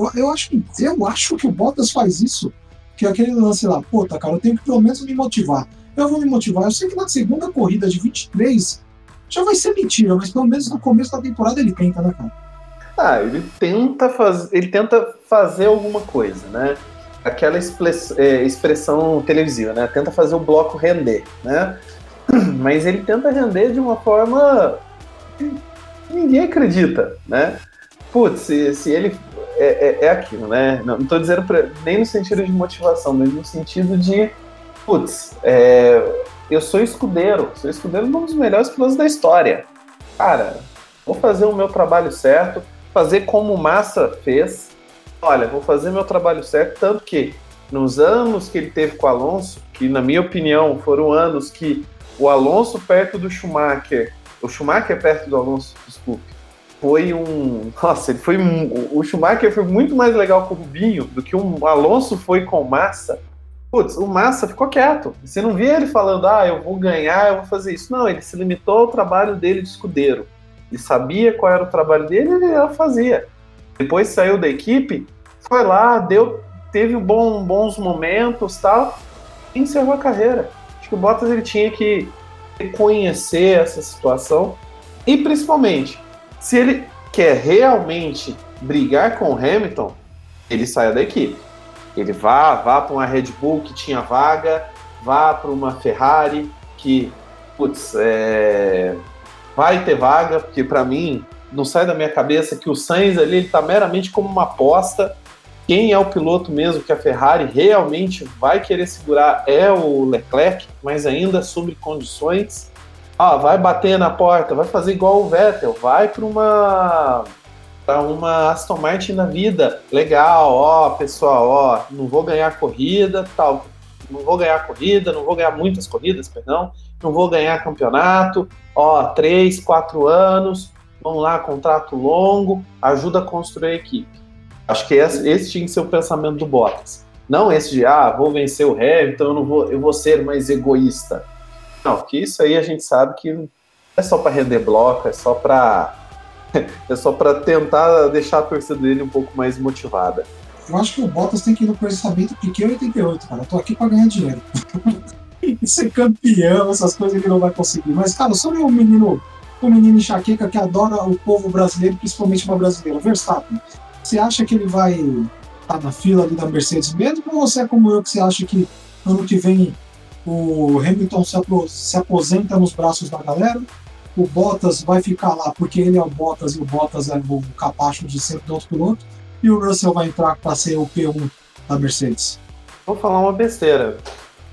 eu, eu, acho, eu acho que o Bottas faz isso. Que é aquele lance lá, pô, tá, cara, eu tenho que pelo menos me motivar. Eu vou me motivar. Eu sei que na segunda corrida de 23 já vai ser mentira, mas pelo menos no começo da temporada ele tenta, né, cara? Ah, ele tenta, faz... ele tenta fazer alguma coisa, né? Aquela é, expressão televisiva, né? Tenta fazer o bloco render, né? Mas ele tenta render de uma forma que ninguém acredita, né? Putz, se, se ele. É, é, é, aquilo, né? Não, estou dizendo pra, nem no sentido de motivação, mas no sentido de. Putz, é, eu sou escudeiro, sou escudeiro de um dos melhores pilotos da história. Cara, vou fazer o meu trabalho certo, fazer como Massa fez. Olha, vou fazer meu trabalho certo, tanto que nos anos que ele teve com o Alonso, que na minha opinião foram anos que o Alonso perto do Schumacher, o Schumacher perto do Alonso, desculpe, foi um. Nossa, ele foi. O Schumacher foi muito mais legal com o Rubinho do que o Alonso foi com o Massa. Putz, o Massa ficou quieto. Você não via ele falando, ah, eu vou ganhar, eu vou fazer isso. Não, ele se limitou ao trabalho dele de escudeiro e sabia qual era o trabalho dele e ele fazia. depois saiu da equipe, foi lá, deu, teve bom, bons momentos tal, e encerrou a carreira. Acho que o Bottas ele tinha que reconhecer essa situação e principalmente, se ele quer realmente brigar com o Hamilton, ele saia da equipe. Ele vá, vá para uma Red Bull que tinha vaga, vá para uma Ferrari que, putz, é... vai ter vaga, porque para mim não sai da minha cabeça que o Sainz ali ele tá meramente como uma aposta. Quem é o piloto mesmo que a Ferrari realmente vai querer segurar é o Leclerc, mas ainda sobre condições. Ah, vai bater na porta, vai fazer igual o Vettel, vai para uma para uma Aston Martin na vida. Legal, ó, pessoal, ó, não vou ganhar corrida, tal, não vou ganhar corrida, não vou ganhar muitas corridas, perdão, não vou ganhar campeonato, ó, três, quatro anos, vamos lá, contrato longo, ajuda a construir a equipe. Acho que esse, esse tinha que ser o pensamento do Bottas. Não esse de, ah, vou vencer o Hamilton, eu, não vou, eu vou ser mais egoísta. Não, que isso aí a gente sabe que é só para render bloco, é só para é só para tentar deixar a torcida dele um pouco mais motivada. Eu acho que o Bottas tem que ir no processamento porque 88, cara. Eu tô aqui para ganhar dinheiro. e ser campeão, essas coisas ele não vai conseguir. Mas, cara, sobre o menino, o menino enxaqueca que adora o povo brasileiro, principalmente uma brasileira, Verstappen. Você acha que ele vai estar tá na fila ali da Mercedes mesmo? Ou você é como eu que você acha que ano que vem o Hamilton se aposenta nos braços da galera o Bottas vai ficar lá porque ele é o Bottas e o Bottas é o capacho de ser do outro piloto, e o Russell vai entrar para ser o P1 da Mercedes. Vou falar uma besteira.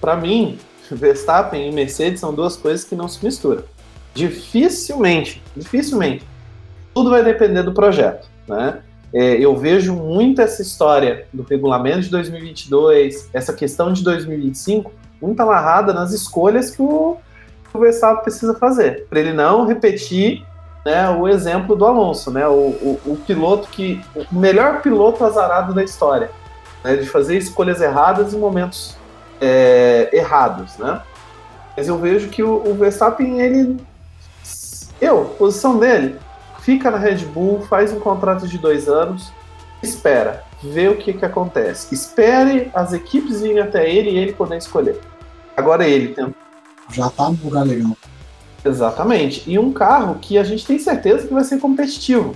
Para mim, Verstappen e Mercedes são duas coisas que não se misturam. Dificilmente, dificilmente. Tudo vai depender do projeto, né? É, eu vejo muito essa história do regulamento de 2022, essa questão de 2025, muito amarrada nas escolhas que o o Verstappen precisa fazer, para ele não repetir né, o exemplo do Alonso, né, o, o, o, piloto que. o melhor piloto azarado da história, né, de fazer escolhas erradas em momentos é, errados. Né? Mas eu vejo que o, o Verstappen, ele. Eu, posição dele, fica na Red Bull, faz um contrato de dois anos, espera, vê o que, que acontece. Espere as equipes irem até ele e ele poder escolher. Agora ele tenta já tá no lugar legal. Exatamente. E um carro que a gente tem certeza que vai ser competitivo.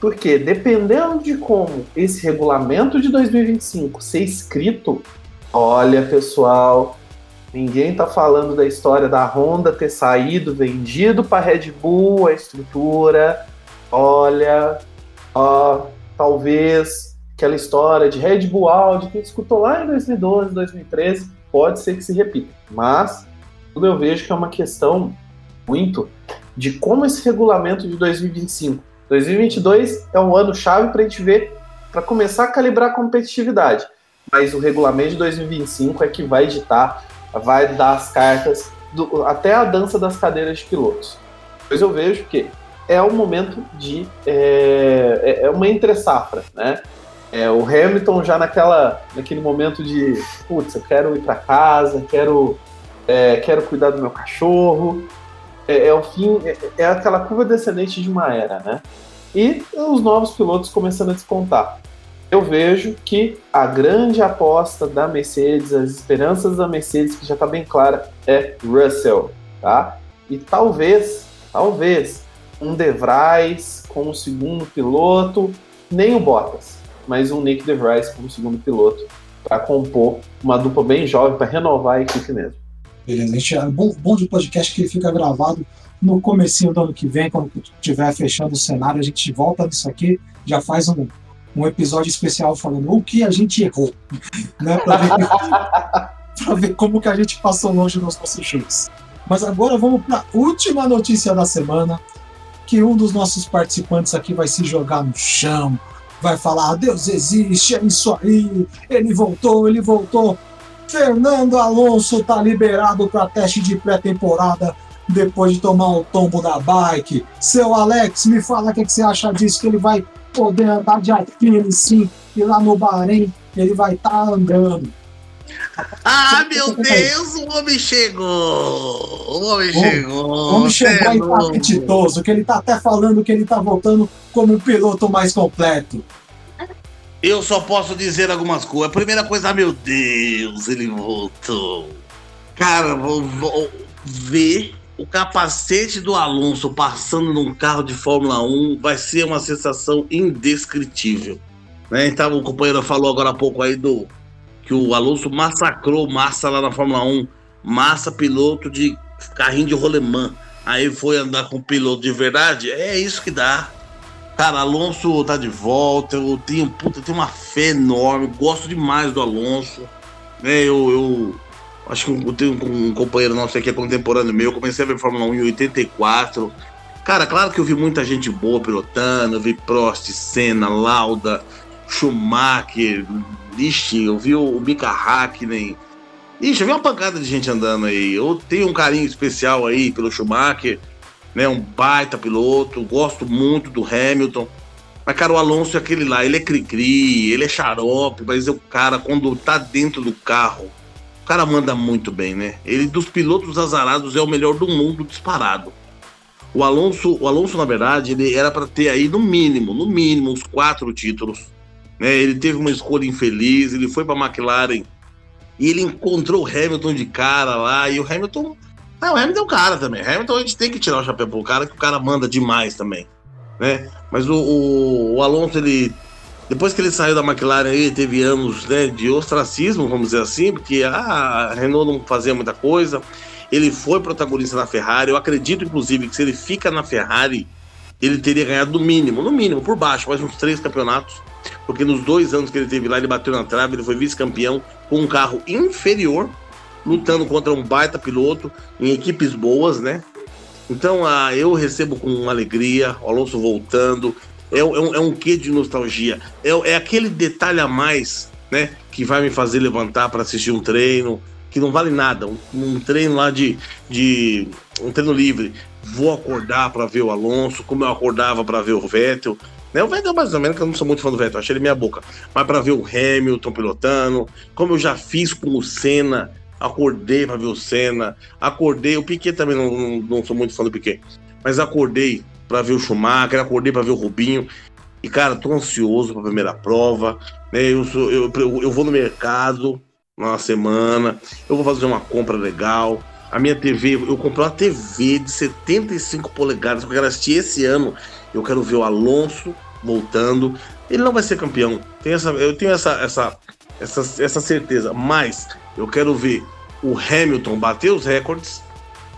Porque dependendo de como esse regulamento de 2025 ser escrito, olha pessoal, ninguém tá falando da história da Honda ter saído, vendido para Red Bull a estrutura. Olha, ó, talvez aquela história de Red Bull Audi que a gente escutou lá em 2012, 2013, pode ser que se repita. Mas tudo eu vejo que é uma questão muito de como esse regulamento de 2025. 2022 é um ano chave para a gente ver, para começar a calibrar a competitividade. Mas o regulamento de 2025 é que vai ditar, vai dar as cartas, do, até a dança das cadeiras de pilotos. Pois eu vejo que é um momento de. É, é, é uma entre-safra, né? É, o Hamilton já naquela, naquele momento de, putz, eu quero ir para casa, quero é, quero cuidar do meu cachorro. É, é o fim, é, é, aquela curva descendente de uma era, né? E os novos pilotos começando a descontar. Eu vejo que a grande aposta da Mercedes, as esperanças da Mercedes, que já está bem clara, é Russell, tá? E talvez, talvez, um De Vries como segundo piloto, nem o Bottas, mas um Nick De Vries como segundo piloto, para compor uma dupla bem jovem, para renovar a equipe mesmo. Beleza. Gente, é bom, bom de podcast que fica gravado no comecinho do ano que vem, quando estiver fechando o cenário, a gente volta nisso aqui, já faz um, um episódio especial falando o que a gente errou, né? Para ver, ver, como que a gente passou longe nos nossos shows. Mas agora vamos para a última notícia da semana, que um dos nossos participantes aqui vai se jogar no chão, vai falar, Deus existe, é isso aí, ele voltou, ele voltou. Fernando Alonso está liberado para teste de pré-temporada depois de tomar o tombo da bike. Seu Alex, me fala o que, que você acha disso, que ele vai poder andar de Alpine sim, e lá no Bahrein ele vai estar tá andando. Ah, meu Deus, o homem chegou! O homem chegou! O homem chegou e tá apetitoso, que ele tá até falando que ele tá voltando como o piloto mais completo. Eu só posso dizer algumas coisas. A primeira coisa, ah, meu Deus, ele voltou. Cara, vou, vou ver o capacete do Alonso passando num carro de Fórmula 1 vai ser uma sensação indescritível. Né? Então, o companheiro falou agora há pouco aí do que o Alonso massacrou Massa lá na Fórmula 1. Massa, piloto de carrinho de rolemã. Aí foi andar com piloto de verdade. É isso que dá. Cara, Alonso tá de volta. Eu tenho, puta, tenho uma fé enorme. Gosto demais do Alonso. Né, eu, eu acho que eu tenho um companheiro nosso aqui, é contemporâneo meu. Eu comecei a ver Fórmula 1 em 84. Cara, claro que eu vi muita gente boa pilotando. Eu vi Prost, Senna, Lauda, Schumacher. Ixi, eu vi o Mika Hakkinen. Ixi, eu vi uma pancada de gente andando aí. Eu tenho um carinho especial aí pelo Schumacher, né? Um baita piloto. Gosto muito do Hamilton. Mas, cara, o Alonso é aquele lá, ele é cri-cri, ele é xarope, mas o cara, quando tá dentro do carro, o cara manda muito bem, né? Ele, dos pilotos azarados, é o melhor do mundo disparado. O Alonso, o Alonso na verdade, ele era para ter aí, no mínimo, no mínimo, uns quatro títulos né? Ele teve uma escolha infeliz, ele foi para a McLaren e ele encontrou o Hamilton de cara lá. E o Hamilton. Não, o Hamilton é um cara também. Hamilton a gente tem que tirar o chapéu pro cara, que o cara manda demais também. Né? Mas o, o, o Alonso, ele. Depois que ele saiu da McLaren ele teve anos né, de ostracismo, vamos dizer assim, porque a Renault não fazia muita coisa. Ele foi protagonista na Ferrari. Eu acredito, inclusive, que se ele fica na Ferrari, ele teria ganhado no mínimo, no mínimo, por baixo, mais uns três campeonatos porque nos dois anos que ele teve lá, ele bateu na trave, ele foi vice-campeão com um carro inferior, lutando contra um baita piloto, em equipes boas, né? Então, ah, eu recebo com alegria, o Alonso voltando, é, é, um, é um quê de nostalgia, é, é aquele detalhe a mais, né, que vai me fazer levantar para assistir um treino, que não vale nada, um, um treino lá de, de um treino livre, vou acordar para ver o Alonso, como eu acordava para ver o Vettel, né? O Vettel, mais ou menos, que eu não sou muito fã do Vettel, achei ele meia boca. Mas para ver o Hamilton pilotando, como eu já fiz com o Senna, acordei para ver o Senna, acordei, o Piquet também não, não, não sou muito fã do Piquet, mas acordei para ver o Schumacher, acordei para ver o Rubinho. E, cara, tô ansioso para a primeira prova. Né? Eu, sou, eu, eu vou no mercado uma semana, eu vou fazer uma compra legal. A minha TV, eu comprei uma TV de 75 polegadas, porque eu quero assistir esse ano eu quero ver o Alonso voltando. Ele não vai ser campeão. Tem essa, eu tenho essa, essa, essa, essa certeza. Mas eu quero ver o Hamilton bater os recordes.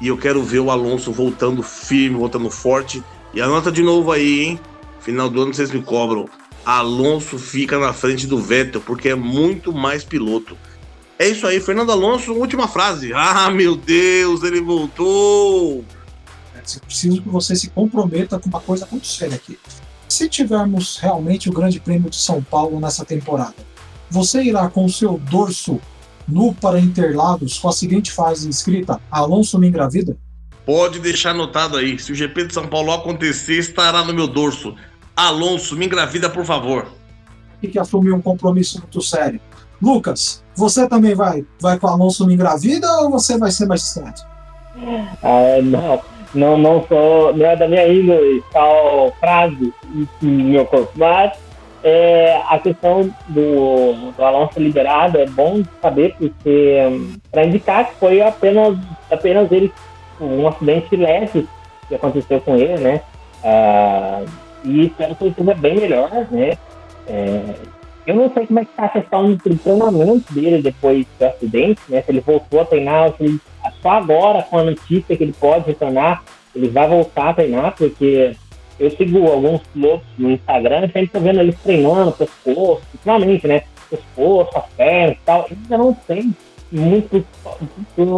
E eu quero ver o Alonso voltando firme, voltando forte. E anota de novo aí, hein? Final do ano vocês me cobram. Alonso fica na frente do Vettel, porque é muito mais piloto. É isso aí, Fernando Alonso, última frase. Ah, meu Deus, ele voltou! É preciso que você se comprometa com uma coisa muito séria aqui. Se tivermos realmente o Grande Prêmio de São Paulo nessa temporada, você irá com o seu dorso nu para Interlagos com a seguinte frase escrita: Alonso me engravida? Pode deixar anotado aí. Se o GP de São Paulo acontecer, estará no meu dorso. Alonso, me engravida, por favor. Tem que assumir um compromisso muito sério. Lucas, você também vai, vai com Alonso me engravida ou você vai ser mais discreto? Ah, não não, não sou, não é da minha índole tal frase no meu corpo, mas é, a questão do, do Alonso liberado é bom saber, porque para indicar que foi apenas, apenas ele, um acidente leve que aconteceu com ele, né? Ah, e espero que ele seja bem melhor, né? É, eu não sei como é que está a questão do treinamento dele depois do acidente, né? Se ele voltou a treinar, se ele só agora, com a notícia que ele pode retornar, ele vai voltar a treinar, porque eu sigo alguns pilotos no Instagram e sempre tô vendo eles treinando pescoço, principalmente, né? Pescoço, as pernas e tal. Ainda não tem muito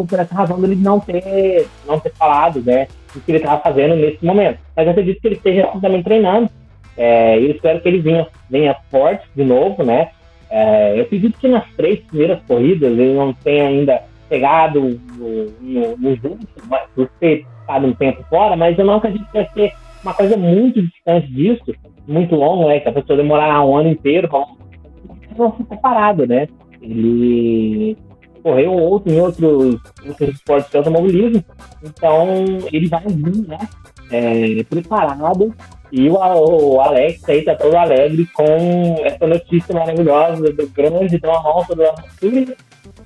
por essa razão dele não ter, não ter falado, né? O que ele estava fazendo nesse momento. Mas eu acredito que ele esteja também treinando. É, eu espero que ele venha, venha forte de novo, né? É, eu acredito que nas três primeiras corridas ele não tenha ainda pegado no, jogo, por ter estado um tempo fora, mas eu não acredito que vai ser uma coisa muito distante disso, muito longo, né? Que a pessoa demorar um ano inteiro para não se separado, né? Ele correu outro, em outros, outros esportes de automobilismo. Então, ele vai vir, né? É, preparado. E o, o Alex aí tá todo alegre com essa notícia maravilhosa do grande Alonso do Alpine,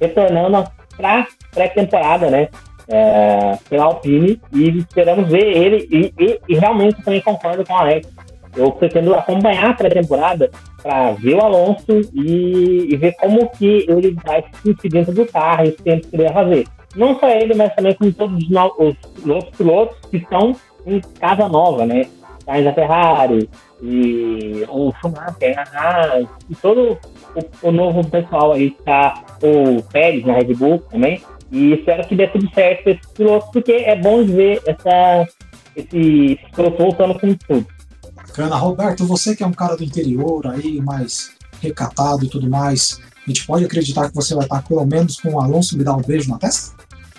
retornando para pré-temporada, né? É, pela Alpine. E esperamos ver ele. E, e, e realmente também concordo com o Alex eu pretendo acompanhar a pré-temporada para ver o Alonso e, e, ver como que ele vai se sentir dentro do carro e o tempo que ele vai fazer. Não só ele, mas também com todos os, os pilotos que estão em casa nova, né? Sainz da Ferrari, e o Schumacher, a Haas, e todo o, o, novo pessoal aí tá, o Pérez na Red Bull também. E espero que dê tudo certo para esses pilotos, porque é bom ver essa, esse piloto voltando com tudo bacana. Roberto, você que é um cara do interior aí, mais recatado e tudo mais, a gente pode acreditar que você vai estar pelo menos com o Alonso me dar um beijo na testa?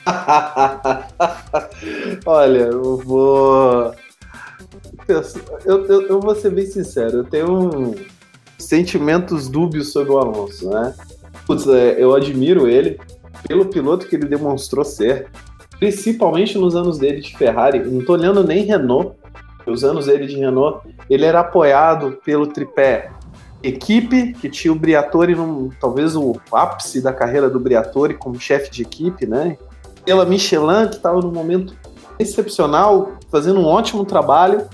Olha, eu vou. Eu, eu, eu, vou ser bem sincero, eu tenho sentimentos dúbios sobre o Alonso, né? Putz, é, eu admiro ele pelo piloto que ele demonstrou ser, principalmente nos anos dele de Ferrari. Não tô olhando nem Renault, os anos dele de Renault, ele era apoiado pelo tripé equipe, que tinha o Briatore, num, talvez o ápice da carreira do Briatore como chefe de equipe, né? Pela Michelin, que estava num momento excepcional, fazendo um ótimo trabalho,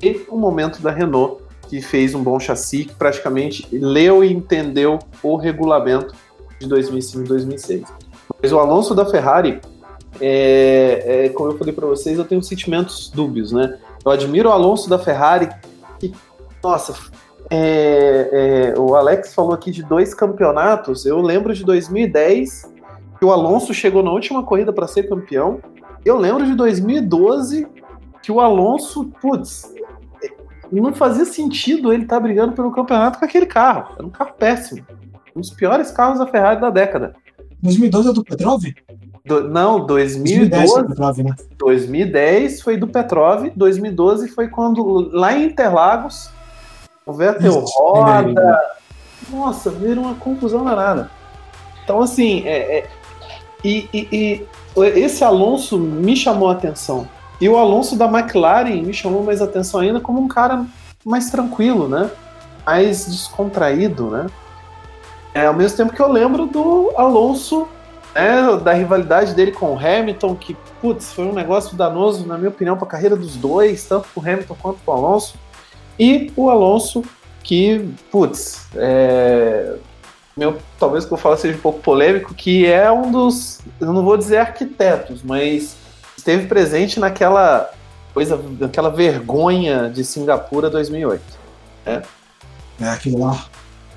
e o momento da Renault, que fez um bom chassi, que praticamente leu e entendeu o regulamento de 2005 e 2006. Mas o Alonso da Ferrari, é, é, como eu falei para vocês, eu tenho sentimentos dúbios, né? Eu admiro o Alonso da Ferrari, que, nossa, é, é, o Alex falou aqui de dois campeonatos. Eu lembro de 2010, que o Alonso chegou na última corrida para ser campeão. Eu lembro de 2012, que o Alonso, putz, não fazia sentido ele estar tá brigando pelo campeonato com aquele carro. Era um carro péssimo. Um dos piores carros da Ferrari da década. 2012 é do Petrov? Do, não, 2012, 2010 foi, Petrov, né? 2010 foi do Petrov, 2012 foi quando lá em Interlagos o Vettel Isso, roda. Nossa, vira uma confusão danada. Então, assim, é, é e, e, esse Alonso me chamou a atenção. E o Alonso da McLaren me chamou mais atenção ainda como um cara mais tranquilo, né? Mais descontraído, né? É, ao mesmo tempo que eu lembro do Alonso né, da rivalidade dele com o Hamilton, que, putz, foi um negócio danoso, na minha opinião, para a carreira dos dois, tanto para o Hamilton quanto para o Alonso. E o Alonso, que, putz, é, meu, talvez o que eu falo seja um pouco polêmico, que é um dos, eu não vou dizer arquitetos, mas esteve presente naquela coisa, naquela vergonha de Singapura 2008. Né? É, aquilo lá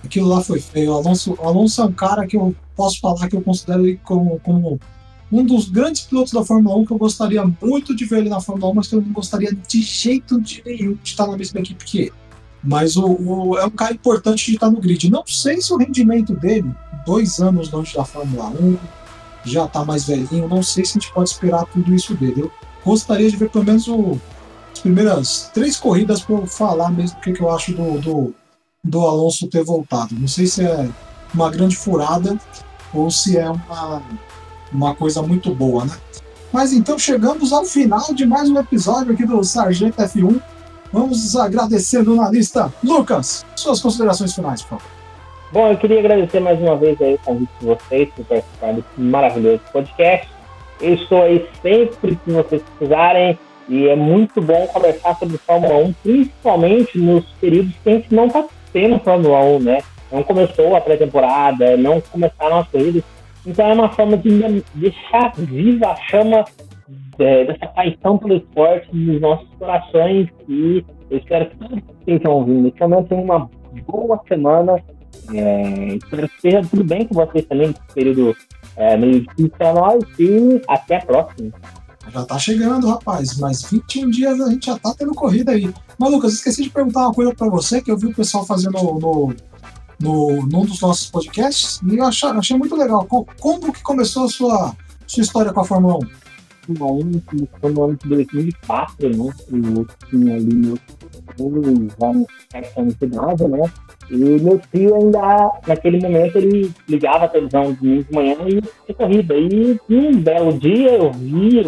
Aquilo lá foi feio. O Alonso, Alonso é um cara que eu posso falar que eu considero ele como, como um dos grandes pilotos da Fórmula 1 que eu gostaria muito de ver ele na Fórmula 1, mas que eu não gostaria de jeito nenhum de estar na mesma equipe que ele. Mas o, o, é um cara importante de estar no grid. Não sei se o rendimento dele, dois anos longe da Fórmula 1, já está mais velhinho, não sei se a gente pode esperar tudo isso dele. Eu gostaria de ver pelo menos o, as primeiras três corridas para eu falar mesmo o que, que eu acho do, do, do Alonso ter voltado. Não sei se é uma grande furada ou se é uma, uma coisa muito boa, né? Mas então chegamos ao final de mais um episódio aqui do Sargento F1. Vamos agradecendo na lista. Lucas, suas considerações finais, por favor. Bom, eu queria agradecer mais uma vez aí o convite de vocês por participar desse maravilhoso podcast. Eu estou aí sempre que vocês precisarem e é muito bom conversar sobre Fórmula 1, principalmente nos períodos que a gente não está tendo Fórmula 1, né? Não começou a pré-temporada, não começaram as corridas. Então é uma forma de deixar viva a chama é, dessa paixão pelo esporte nos nossos corações e eu espero que todos estejam ouvindo. Nesse momento tem uma boa semana. É, espero que esteja tudo bem com vocês também nesse período é, meio difícil para nós e até a próxima. Já tá chegando, rapaz. Mais 21 dias a gente já tá tendo corrida aí. Mas, esqueci de perguntar uma coisa para você que eu vi o pessoal fazendo no, no, num dos nossos podcasts e eu achei, achei muito legal. Como, como, que começou a sua, sua história com a Fórmula 1? Fórmula 1 começou no ano de 2004, né? Eu tinha ali meus já nos sete anos de idade, né? E meu tio ainda, naquele momento, ele ligava a televisão de manhã e tinha corrida. E um belo dia eu vi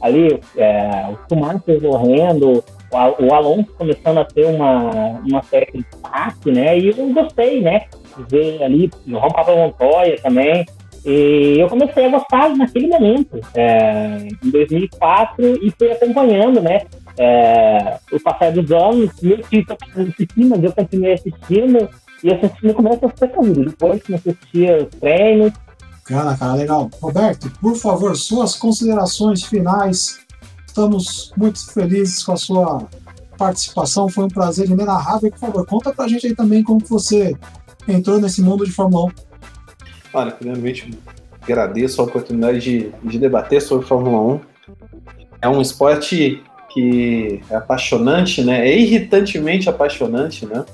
ali é, os tomates correndo, o, o Alonso começando a ter uma, uma certa destaque, né? E eu gostei, né? De ver ali o Juan Montoya também. E eu comecei a gostar naquele momento, é, em 2004, e fui acompanhando, né? É, o passar dos anos, tio está assistir, mas eu continuei assistindo, e assistindo começa a ser comigo. Depois que assistia os treinos. Cara, cara, legal. Roberto, por favor, suas considerações finais. Estamos muito felizes com a sua participação, foi um prazer inenarrável. Por favor, conta pra gente aí também como você entrou nesse mundo de Fórmula 1. Olha, primeiramente agradeço a oportunidade de, de debater sobre Fórmula 1. É um esporte que é apaixonante, né? É irritantemente apaixonante, né?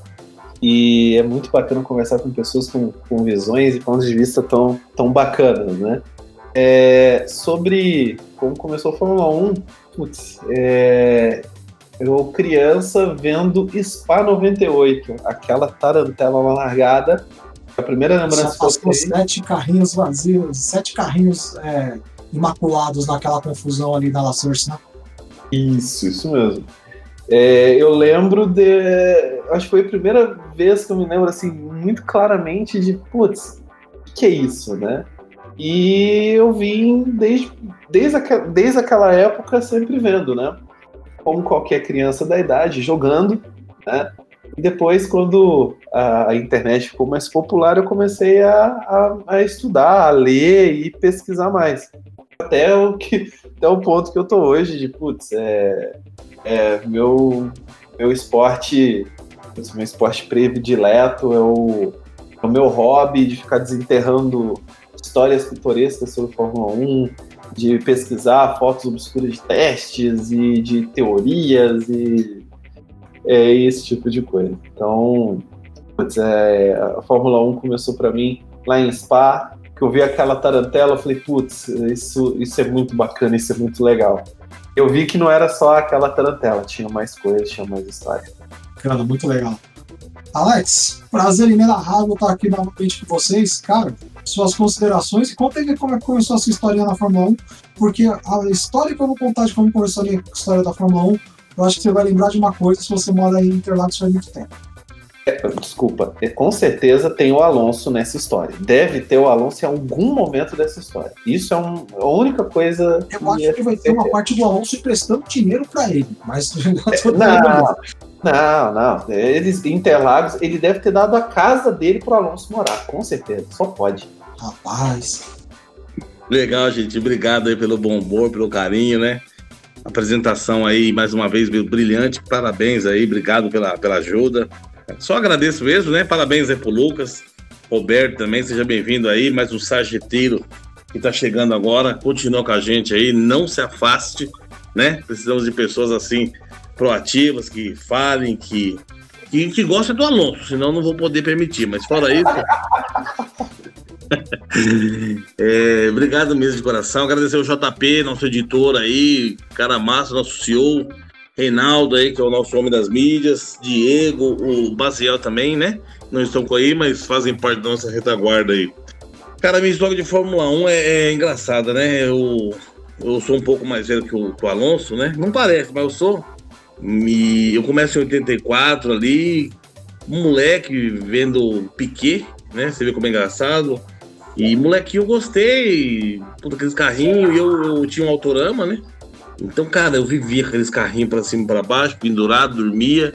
E é muito bacana conversar com pessoas com, com visões e pontos de vista tão, tão bacanas, né? É, sobre como começou a Fórmula 1, putz, é, eu criança vendo Spa 98, aquela tarantela na largada, a primeira lembrança Só passou sete carrinhos vazios, sete carrinhos é, imaculados naquela confusão ali da La Source, né? Isso, isso mesmo. É, eu lembro de. Acho que foi a primeira vez que eu me lembro assim, muito claramente de, putz, o que é isso, né? E eu vim desde, desde, aqua, desde aquela época sempre vendo, né? Como qualquer criança da idade, jogando, né? E depois, quando a, internet ficou mais popular, eu comecei a, a, a, estudar, a ler e pesquisar mais. Até o, que, até o ponto que eu tô hoje, de putz, é, é meu, meu esporte, meu esporte predileto, é o, é o meu hobby de ficar desenterrando histórias pitorescas sobre Fórmula 1, de pesquisar fotos obscuras de testes e de teorias e é esse tipo de coisa. Então, putz, é, a Fórmula 1 começou para mim lá em Spa, que eu vi aquela tarantela, eu falei, putz, isso, isso é muito bacana, isso é muito legal. Eu vi que não era só aquela tarantela, tinha mais coisas, tinha mais história. Cara, muito legal. Alex, prazer inenarrável estar aqui novamente com vocês. Cara, suas considerações e conta aí como é que começou a sua história na Fórmula 1, porque a história que eu vou contar de como começou a história da Fórmula 1 eu acho que você vai lembrar de uma coisa se você mora em Interlagos faz muito tempo. É, desculpa, é, com certeza tem o Alonso nessa história. Deve ter o Alonso em algum momento dessa história. Isso é um, a única coisa. Eu acho que vai ter uma parte do Alonso emprestando dinheiro para ele, mas não, não, não. Eles Interlagos, ele deve ter dado a casa dele pro Alonso morar, com certeza. Só pode. Rapaz. Legal, gente. Obrigado aí pelo bom humor, pelo carinho, né? Apresentação aí, mais uma vez, brilhante. Parabéns aí, obrigado pela, pela ajuda. Só agradeço mesmo, né? Parabéns aí pro Lucas, Roberto também, seja bem-vindo aí, mais um sarjeteiro que tá chegando agora. Continua com a gente aí, não se afaste, né? Precisamos de pessoas assim, proativas, que falem, que, que, que gostem do Alonso, senão não vou poder permitir. Mas fora isso. é, obrigado mesmo de coração. Agradecer o JP, nosso editor aí, cara massa, nosso CEO, Reinaldo aí, que é o nosso homem das mídias, Diego, o Baziel também, né? Não estão com aí, mas fazem parte da nossa retaguarda aí. Cara, minha história de Fórmula 1 é, é engraçada, né? Eu, eu sou um pouco mais velho que o, que o Alonso, né? Não parece, mas eu sou. Eu começo em 84 ali, um moleque vendo Piquet, né? Você vê como é engraçado. E molequinho eu gostei, puta, aqueles carrinhos, e eu, eu, tinha um autorama, né? Então, cara, eu vivia aqueles carrinhos pra cima e pra baixo, pendurado, dormia.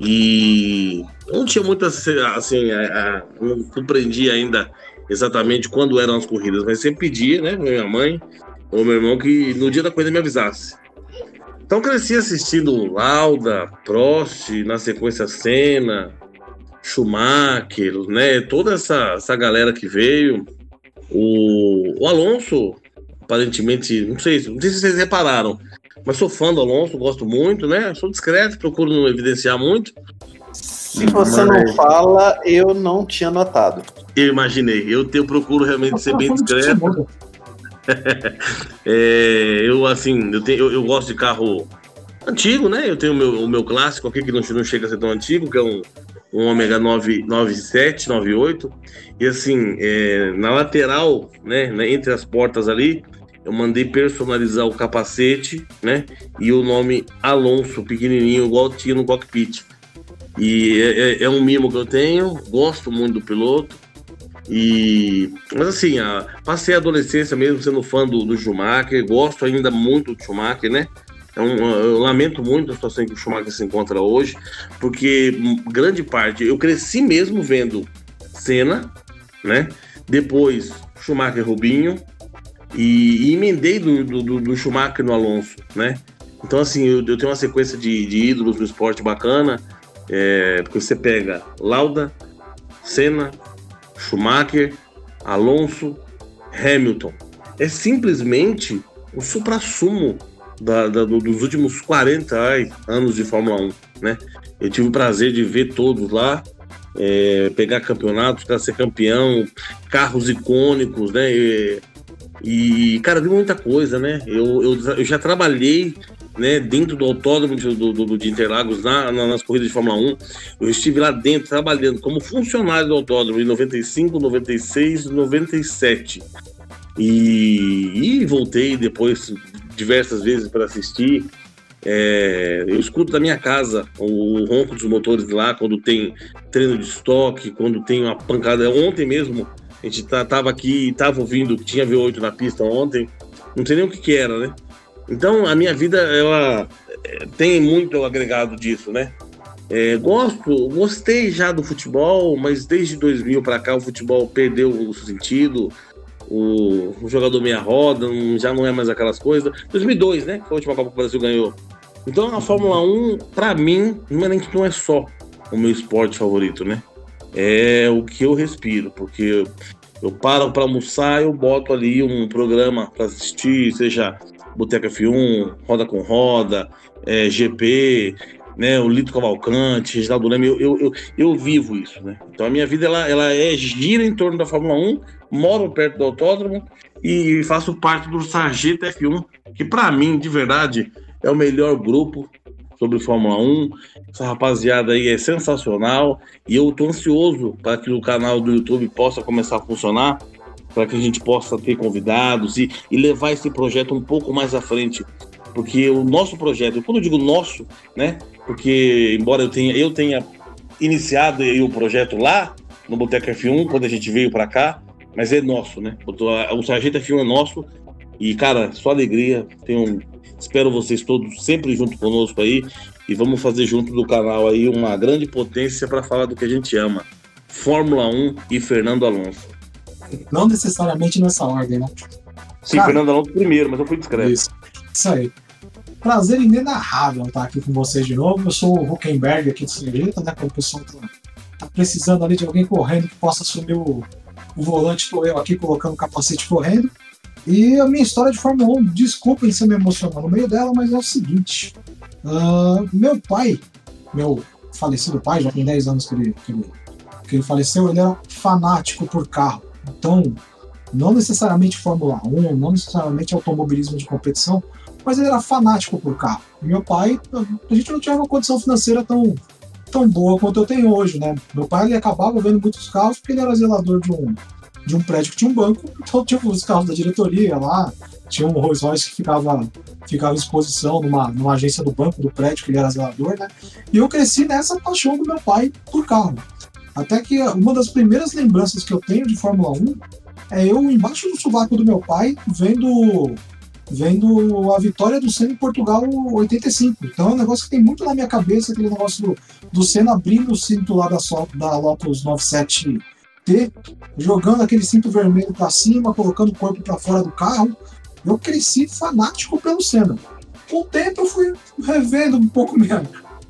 E não tinha muito assim, assim a, a, não compreendia ainda exatamente quando eram as corridas, mas sempre pedia, né, minha mãe ou meu irmão que no dia da corrida me avisasse. Então cresci assistindo Lauda, Prost, na sequência Senna, Schumacher, né? Toda essa, essa galera que veio. O, o Alonso, aparentemente, não sei, não sei se vocês repararam, mas sou fã do Alonso, gosto muito, né? Sou discreto, procuro não evidenciar muito. Se você mas... não fala, eu não tinha notado. Eu imaginei. Eu, eu procuro realmente ser bem discreto. é, eu, assim, eu, tenho, eu, eu, gosto de carro antigo, né? Eu tenho o meu, o meu clássico aqui, que não, não chega a ser tão antigo, que é um, um ômega 9, 97, 98. E assim, é, na lateral, né, entre as portas ali, eu mandei personalizar o capacete, né? E o nome Alonso, pequenininho, igual tinha no cockpit. E é, é, é um mimo que eu tenho, gosto muito do piloto. E, mas assim, a, passei a adolescência mesmo sendo fã do, do Schumacher, gosto ainda muito do Schumacher, né? Então, eu lamento muito a situação em que o Schumacher se encontra hoje, porque grande parte, eu cresci mesmo vendo Senna, né? Depois Schumacher Rubinho, e, e emendei do, do, do, Schumacher no Alonso, né? Então, assim, eu, eu tenho uma sequência de, de, ídolos do esporte bacana, é, porque você pega Lauda, Senna, Schumacher, Alonso, Hamilton. É simplesmente o supra-sumo da, da, dos últimos 40 ai, anos de Fórmula 1, né? Eu tive o prazer de ver todos lá, é, pegar campeonatos, para ser campeão, carros icônicos, né? E, e, cara, vi muita coisa, né? Eu, eu, eu já trabalhei né, dentro do autódromo de, do, do, de Interlagos, na, na, nas corridas de Fórmula 1. Eu estive lá dentro trabalhando como funcionário do autódromo em 95, 96, 97. E, e voltei depois diversas vezes para assistir. É, eu escuto da minha casa o ronco dos motores lá quando tem treino de estoque, quando tem uma pancada. Ontem mesmo a gente tá, tava aqui, tava ouvindo que tinha V8 na pista ontem. Não sei nem o que, que era, né? Então a minha vida ela é, tem muito agregado disso, né? É, gosto, gostei já do futebol, mas desde 2000 para cá o futebol perdeu o sentido o, o jogador meia roda, um, já não é mais aquelas coisas. 2002, né? Foi a última Copa que o Brasil ganhou. Então a Fórmula 1, para mim, não é, não é só o meu esporte favorito, né? É o que eu respiro, porque eu paro para almoçar, eu boto ali um programa para assistir, seja Boteca F1, Roda com Roda, é, GP, né, o Lito Cavalcante, Reginaldo Leme, eu, eu, eu, eu, vivo isso, né? Então a minha vida ela, ela é gira em torno da Fórmula 1, moro perto do autódromo e faço parte do Sargento F1, que para mim, de verdade, é o melhor grupo sobre Fórmula 1. Essa rapaziada aí é sensacional e eu tô ansioso para que o canal do YouTube possa começar a funcionar, para que a gente possa ter convidados e, e levar esse projeto um pouco mais à frente porque o nosso projeto, quando eu digo nosso, né? Porque embora eu tenha, eu tenha iniciado o projeto lá no Boteco F1 quando a gente veio para cá, mas é nosso, né? O Sargento F1 é nosso e cara, só alegria. Tenho, espero vocês todos sempre junto conosco aí e vamos fazer junto do canal aí uma grande potência para falar do que a gente ama. Fórmula 1 e Fernando Alonso. Não necessariamente nessa ordem, né? Sim, cara, Fernando Alonso primeiro, mas eu fui discreto. Isso, isso aí. Prazer inenarrável estar aqui com vocês de novo. Eu sou o Huckenberg aqui de Sereta, né? Quando o pessoal tá, tá, precisando ali de alguém correndo que possa assumir o, o volante, estou eu aqui colocando o capacete correndo. E a minha história de Fórmula 1, desculpem se eu me emocionar no meio dela, mas é o seguinte: uh, meu pai, meu falecido pai, já tem 10 anos que ele, que ele, que ele faleceu, ele era fanático por carro. Então, não necessariamente Fórmula 1, não necessariamente automobilismo de competição, mas ele era fanático por carro. Meu pai, a gente não tinha uma condição financeira tão, tão boa quanto eu tenho hoje, né? Meu pai ele acabava vendo muitos carros porque ele era zelador de um, de um prédio que tinha um banco, então tinha os carros da diretoria lá, tinha um Rolls Royce que ficava, ficava em exposição numa, numa agência do banco do prédio que ele era zelador, né? E eu cresci nessa paixão do meu pai por carro. Até que uma das primeiras lembranças que eu tenho de Fórmula 1 é eu embaixo do sovaco do meu pai vendo vendo a vitória do Senna em Portugal 85. Então é um negócio que tem muito na minha cabeça, aquele negócio do, do Senna abrindo o cinto lá da, da Lotus 97T, jogando aquele cinto vermelho para cima, colocando o corpo para fora do carro. Eu cresci fanático pelo Senna. Com o tempo eu fui revendo um pouco minha,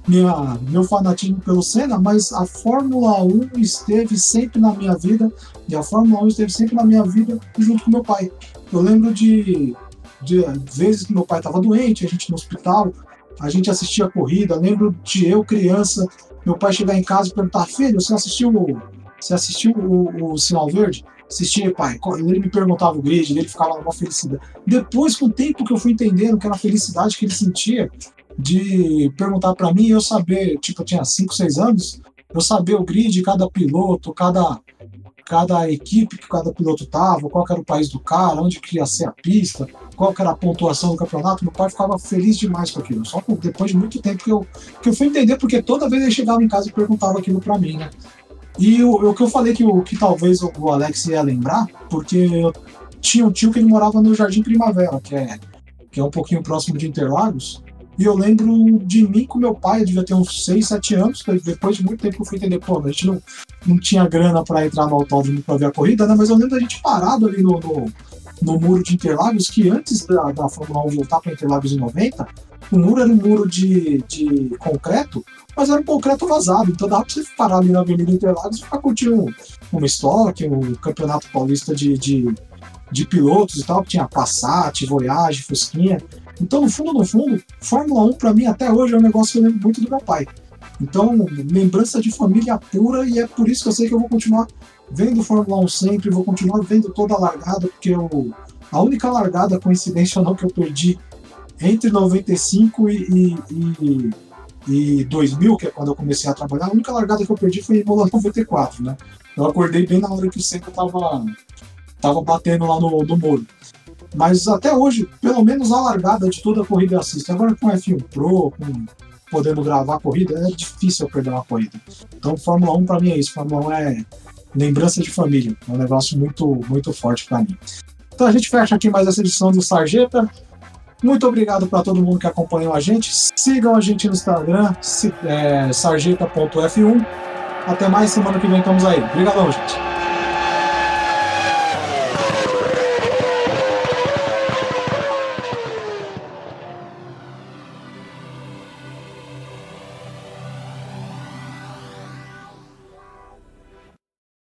minha, meu fanatismo pelo Senna, mas a Fórmula 1 esteve sempre na minha vida, e a Fórmula 1 esteve sempre na minha vida junto com meu pai. Eu lembro de de vezes que meu pai estava doente, a gente no hospital, a gente assistia a corrida. Lembro de eu, criança, meu pai chegar em casa e perguntar: Filho, você assistiu, você assistiu o, o Sinal Verde? Assistia, pai. Ele me perguntava o grid, ele ficava numa felicidade. Depois, com o tempo que eu fui entendendo que era a felicidade que ele sentia, de perguntar para mim, eu saber, tipo, eu tinha 5, 6 anos, eu saber o grid de cada piloto, cada, cada equipe que cada piloto tava, qual era o país do cara, onde que ia ser a pista, qual era a pontuação do campeonato, meu pai ficava feliz demais com aquilo. Só depois de muito tempo que eu, que eu fui entender, porque toda vez ele chegava em casa e perguntava aquilo para mim, né? E o, o, que eu falei que, o, que talvez o Alex ia lembrar, porque eu tinha um tio que ele morava no Jardim Primavera, que é, que é um pouquinho próximo de Interlagos, e eu lembro de mim com meu pai, eu devia ter uns 6, 7 anos, depois de muito tempo eu fui entender, pô, a gente não, não tinha grana para entrar no autódromo para ver a corrida, né? Mas eu lembro da gente parado ali no, no, no muro de Interlagos, que antes da, da Fórmula 1 voltar para Interlagos em 90, o muro era um muro de, de concreto, mas era um concreto vazado, então dava para você parar ali na Avenida Interlagos e ficar curtindo uma estoque, um campeonato paulista de, de, de pilotos e tal, que tinha Passat, Voyage, Fusquinha. Então, no fundo, no fundo, Fórmula 1 para mim até hoje é um negócio que eu lembro muito do meu pai. Então, lembrança de família pura e é por isso que eu sei que eu vou continuar vendo Fórmula 1 sempre, vou continuar vendo toda a largada, porque eu, a única largada, coincidência não, que eu perdi entre 95 e, e, e 2000, que é quando eu comecei a trabalhar, a única largada que eu perdi foi em Mola 94, né? Eu acordei bem na hora que o Senna tava, tava batendo lá no, no muro. Mas até hoje, pelo menos a largada de toda a corrida eu. Agora com F1 Pro, com podendo gravar a corrida, é difícil eu perder uma corrida. Então, Fórmula 1 para mim é isso. Fórmula 1 é lembrança de família. É um negócio muito, muito forte para mim. Então a gente fecha aqui mais essa edição do Sarjeta. Muito obrigado para todo mundo que acompanhou a gente. Sigam a gente no Instagram, é, sarjeta.f1. Até mais, semana que vem estamos aí. Obrigadão, gente.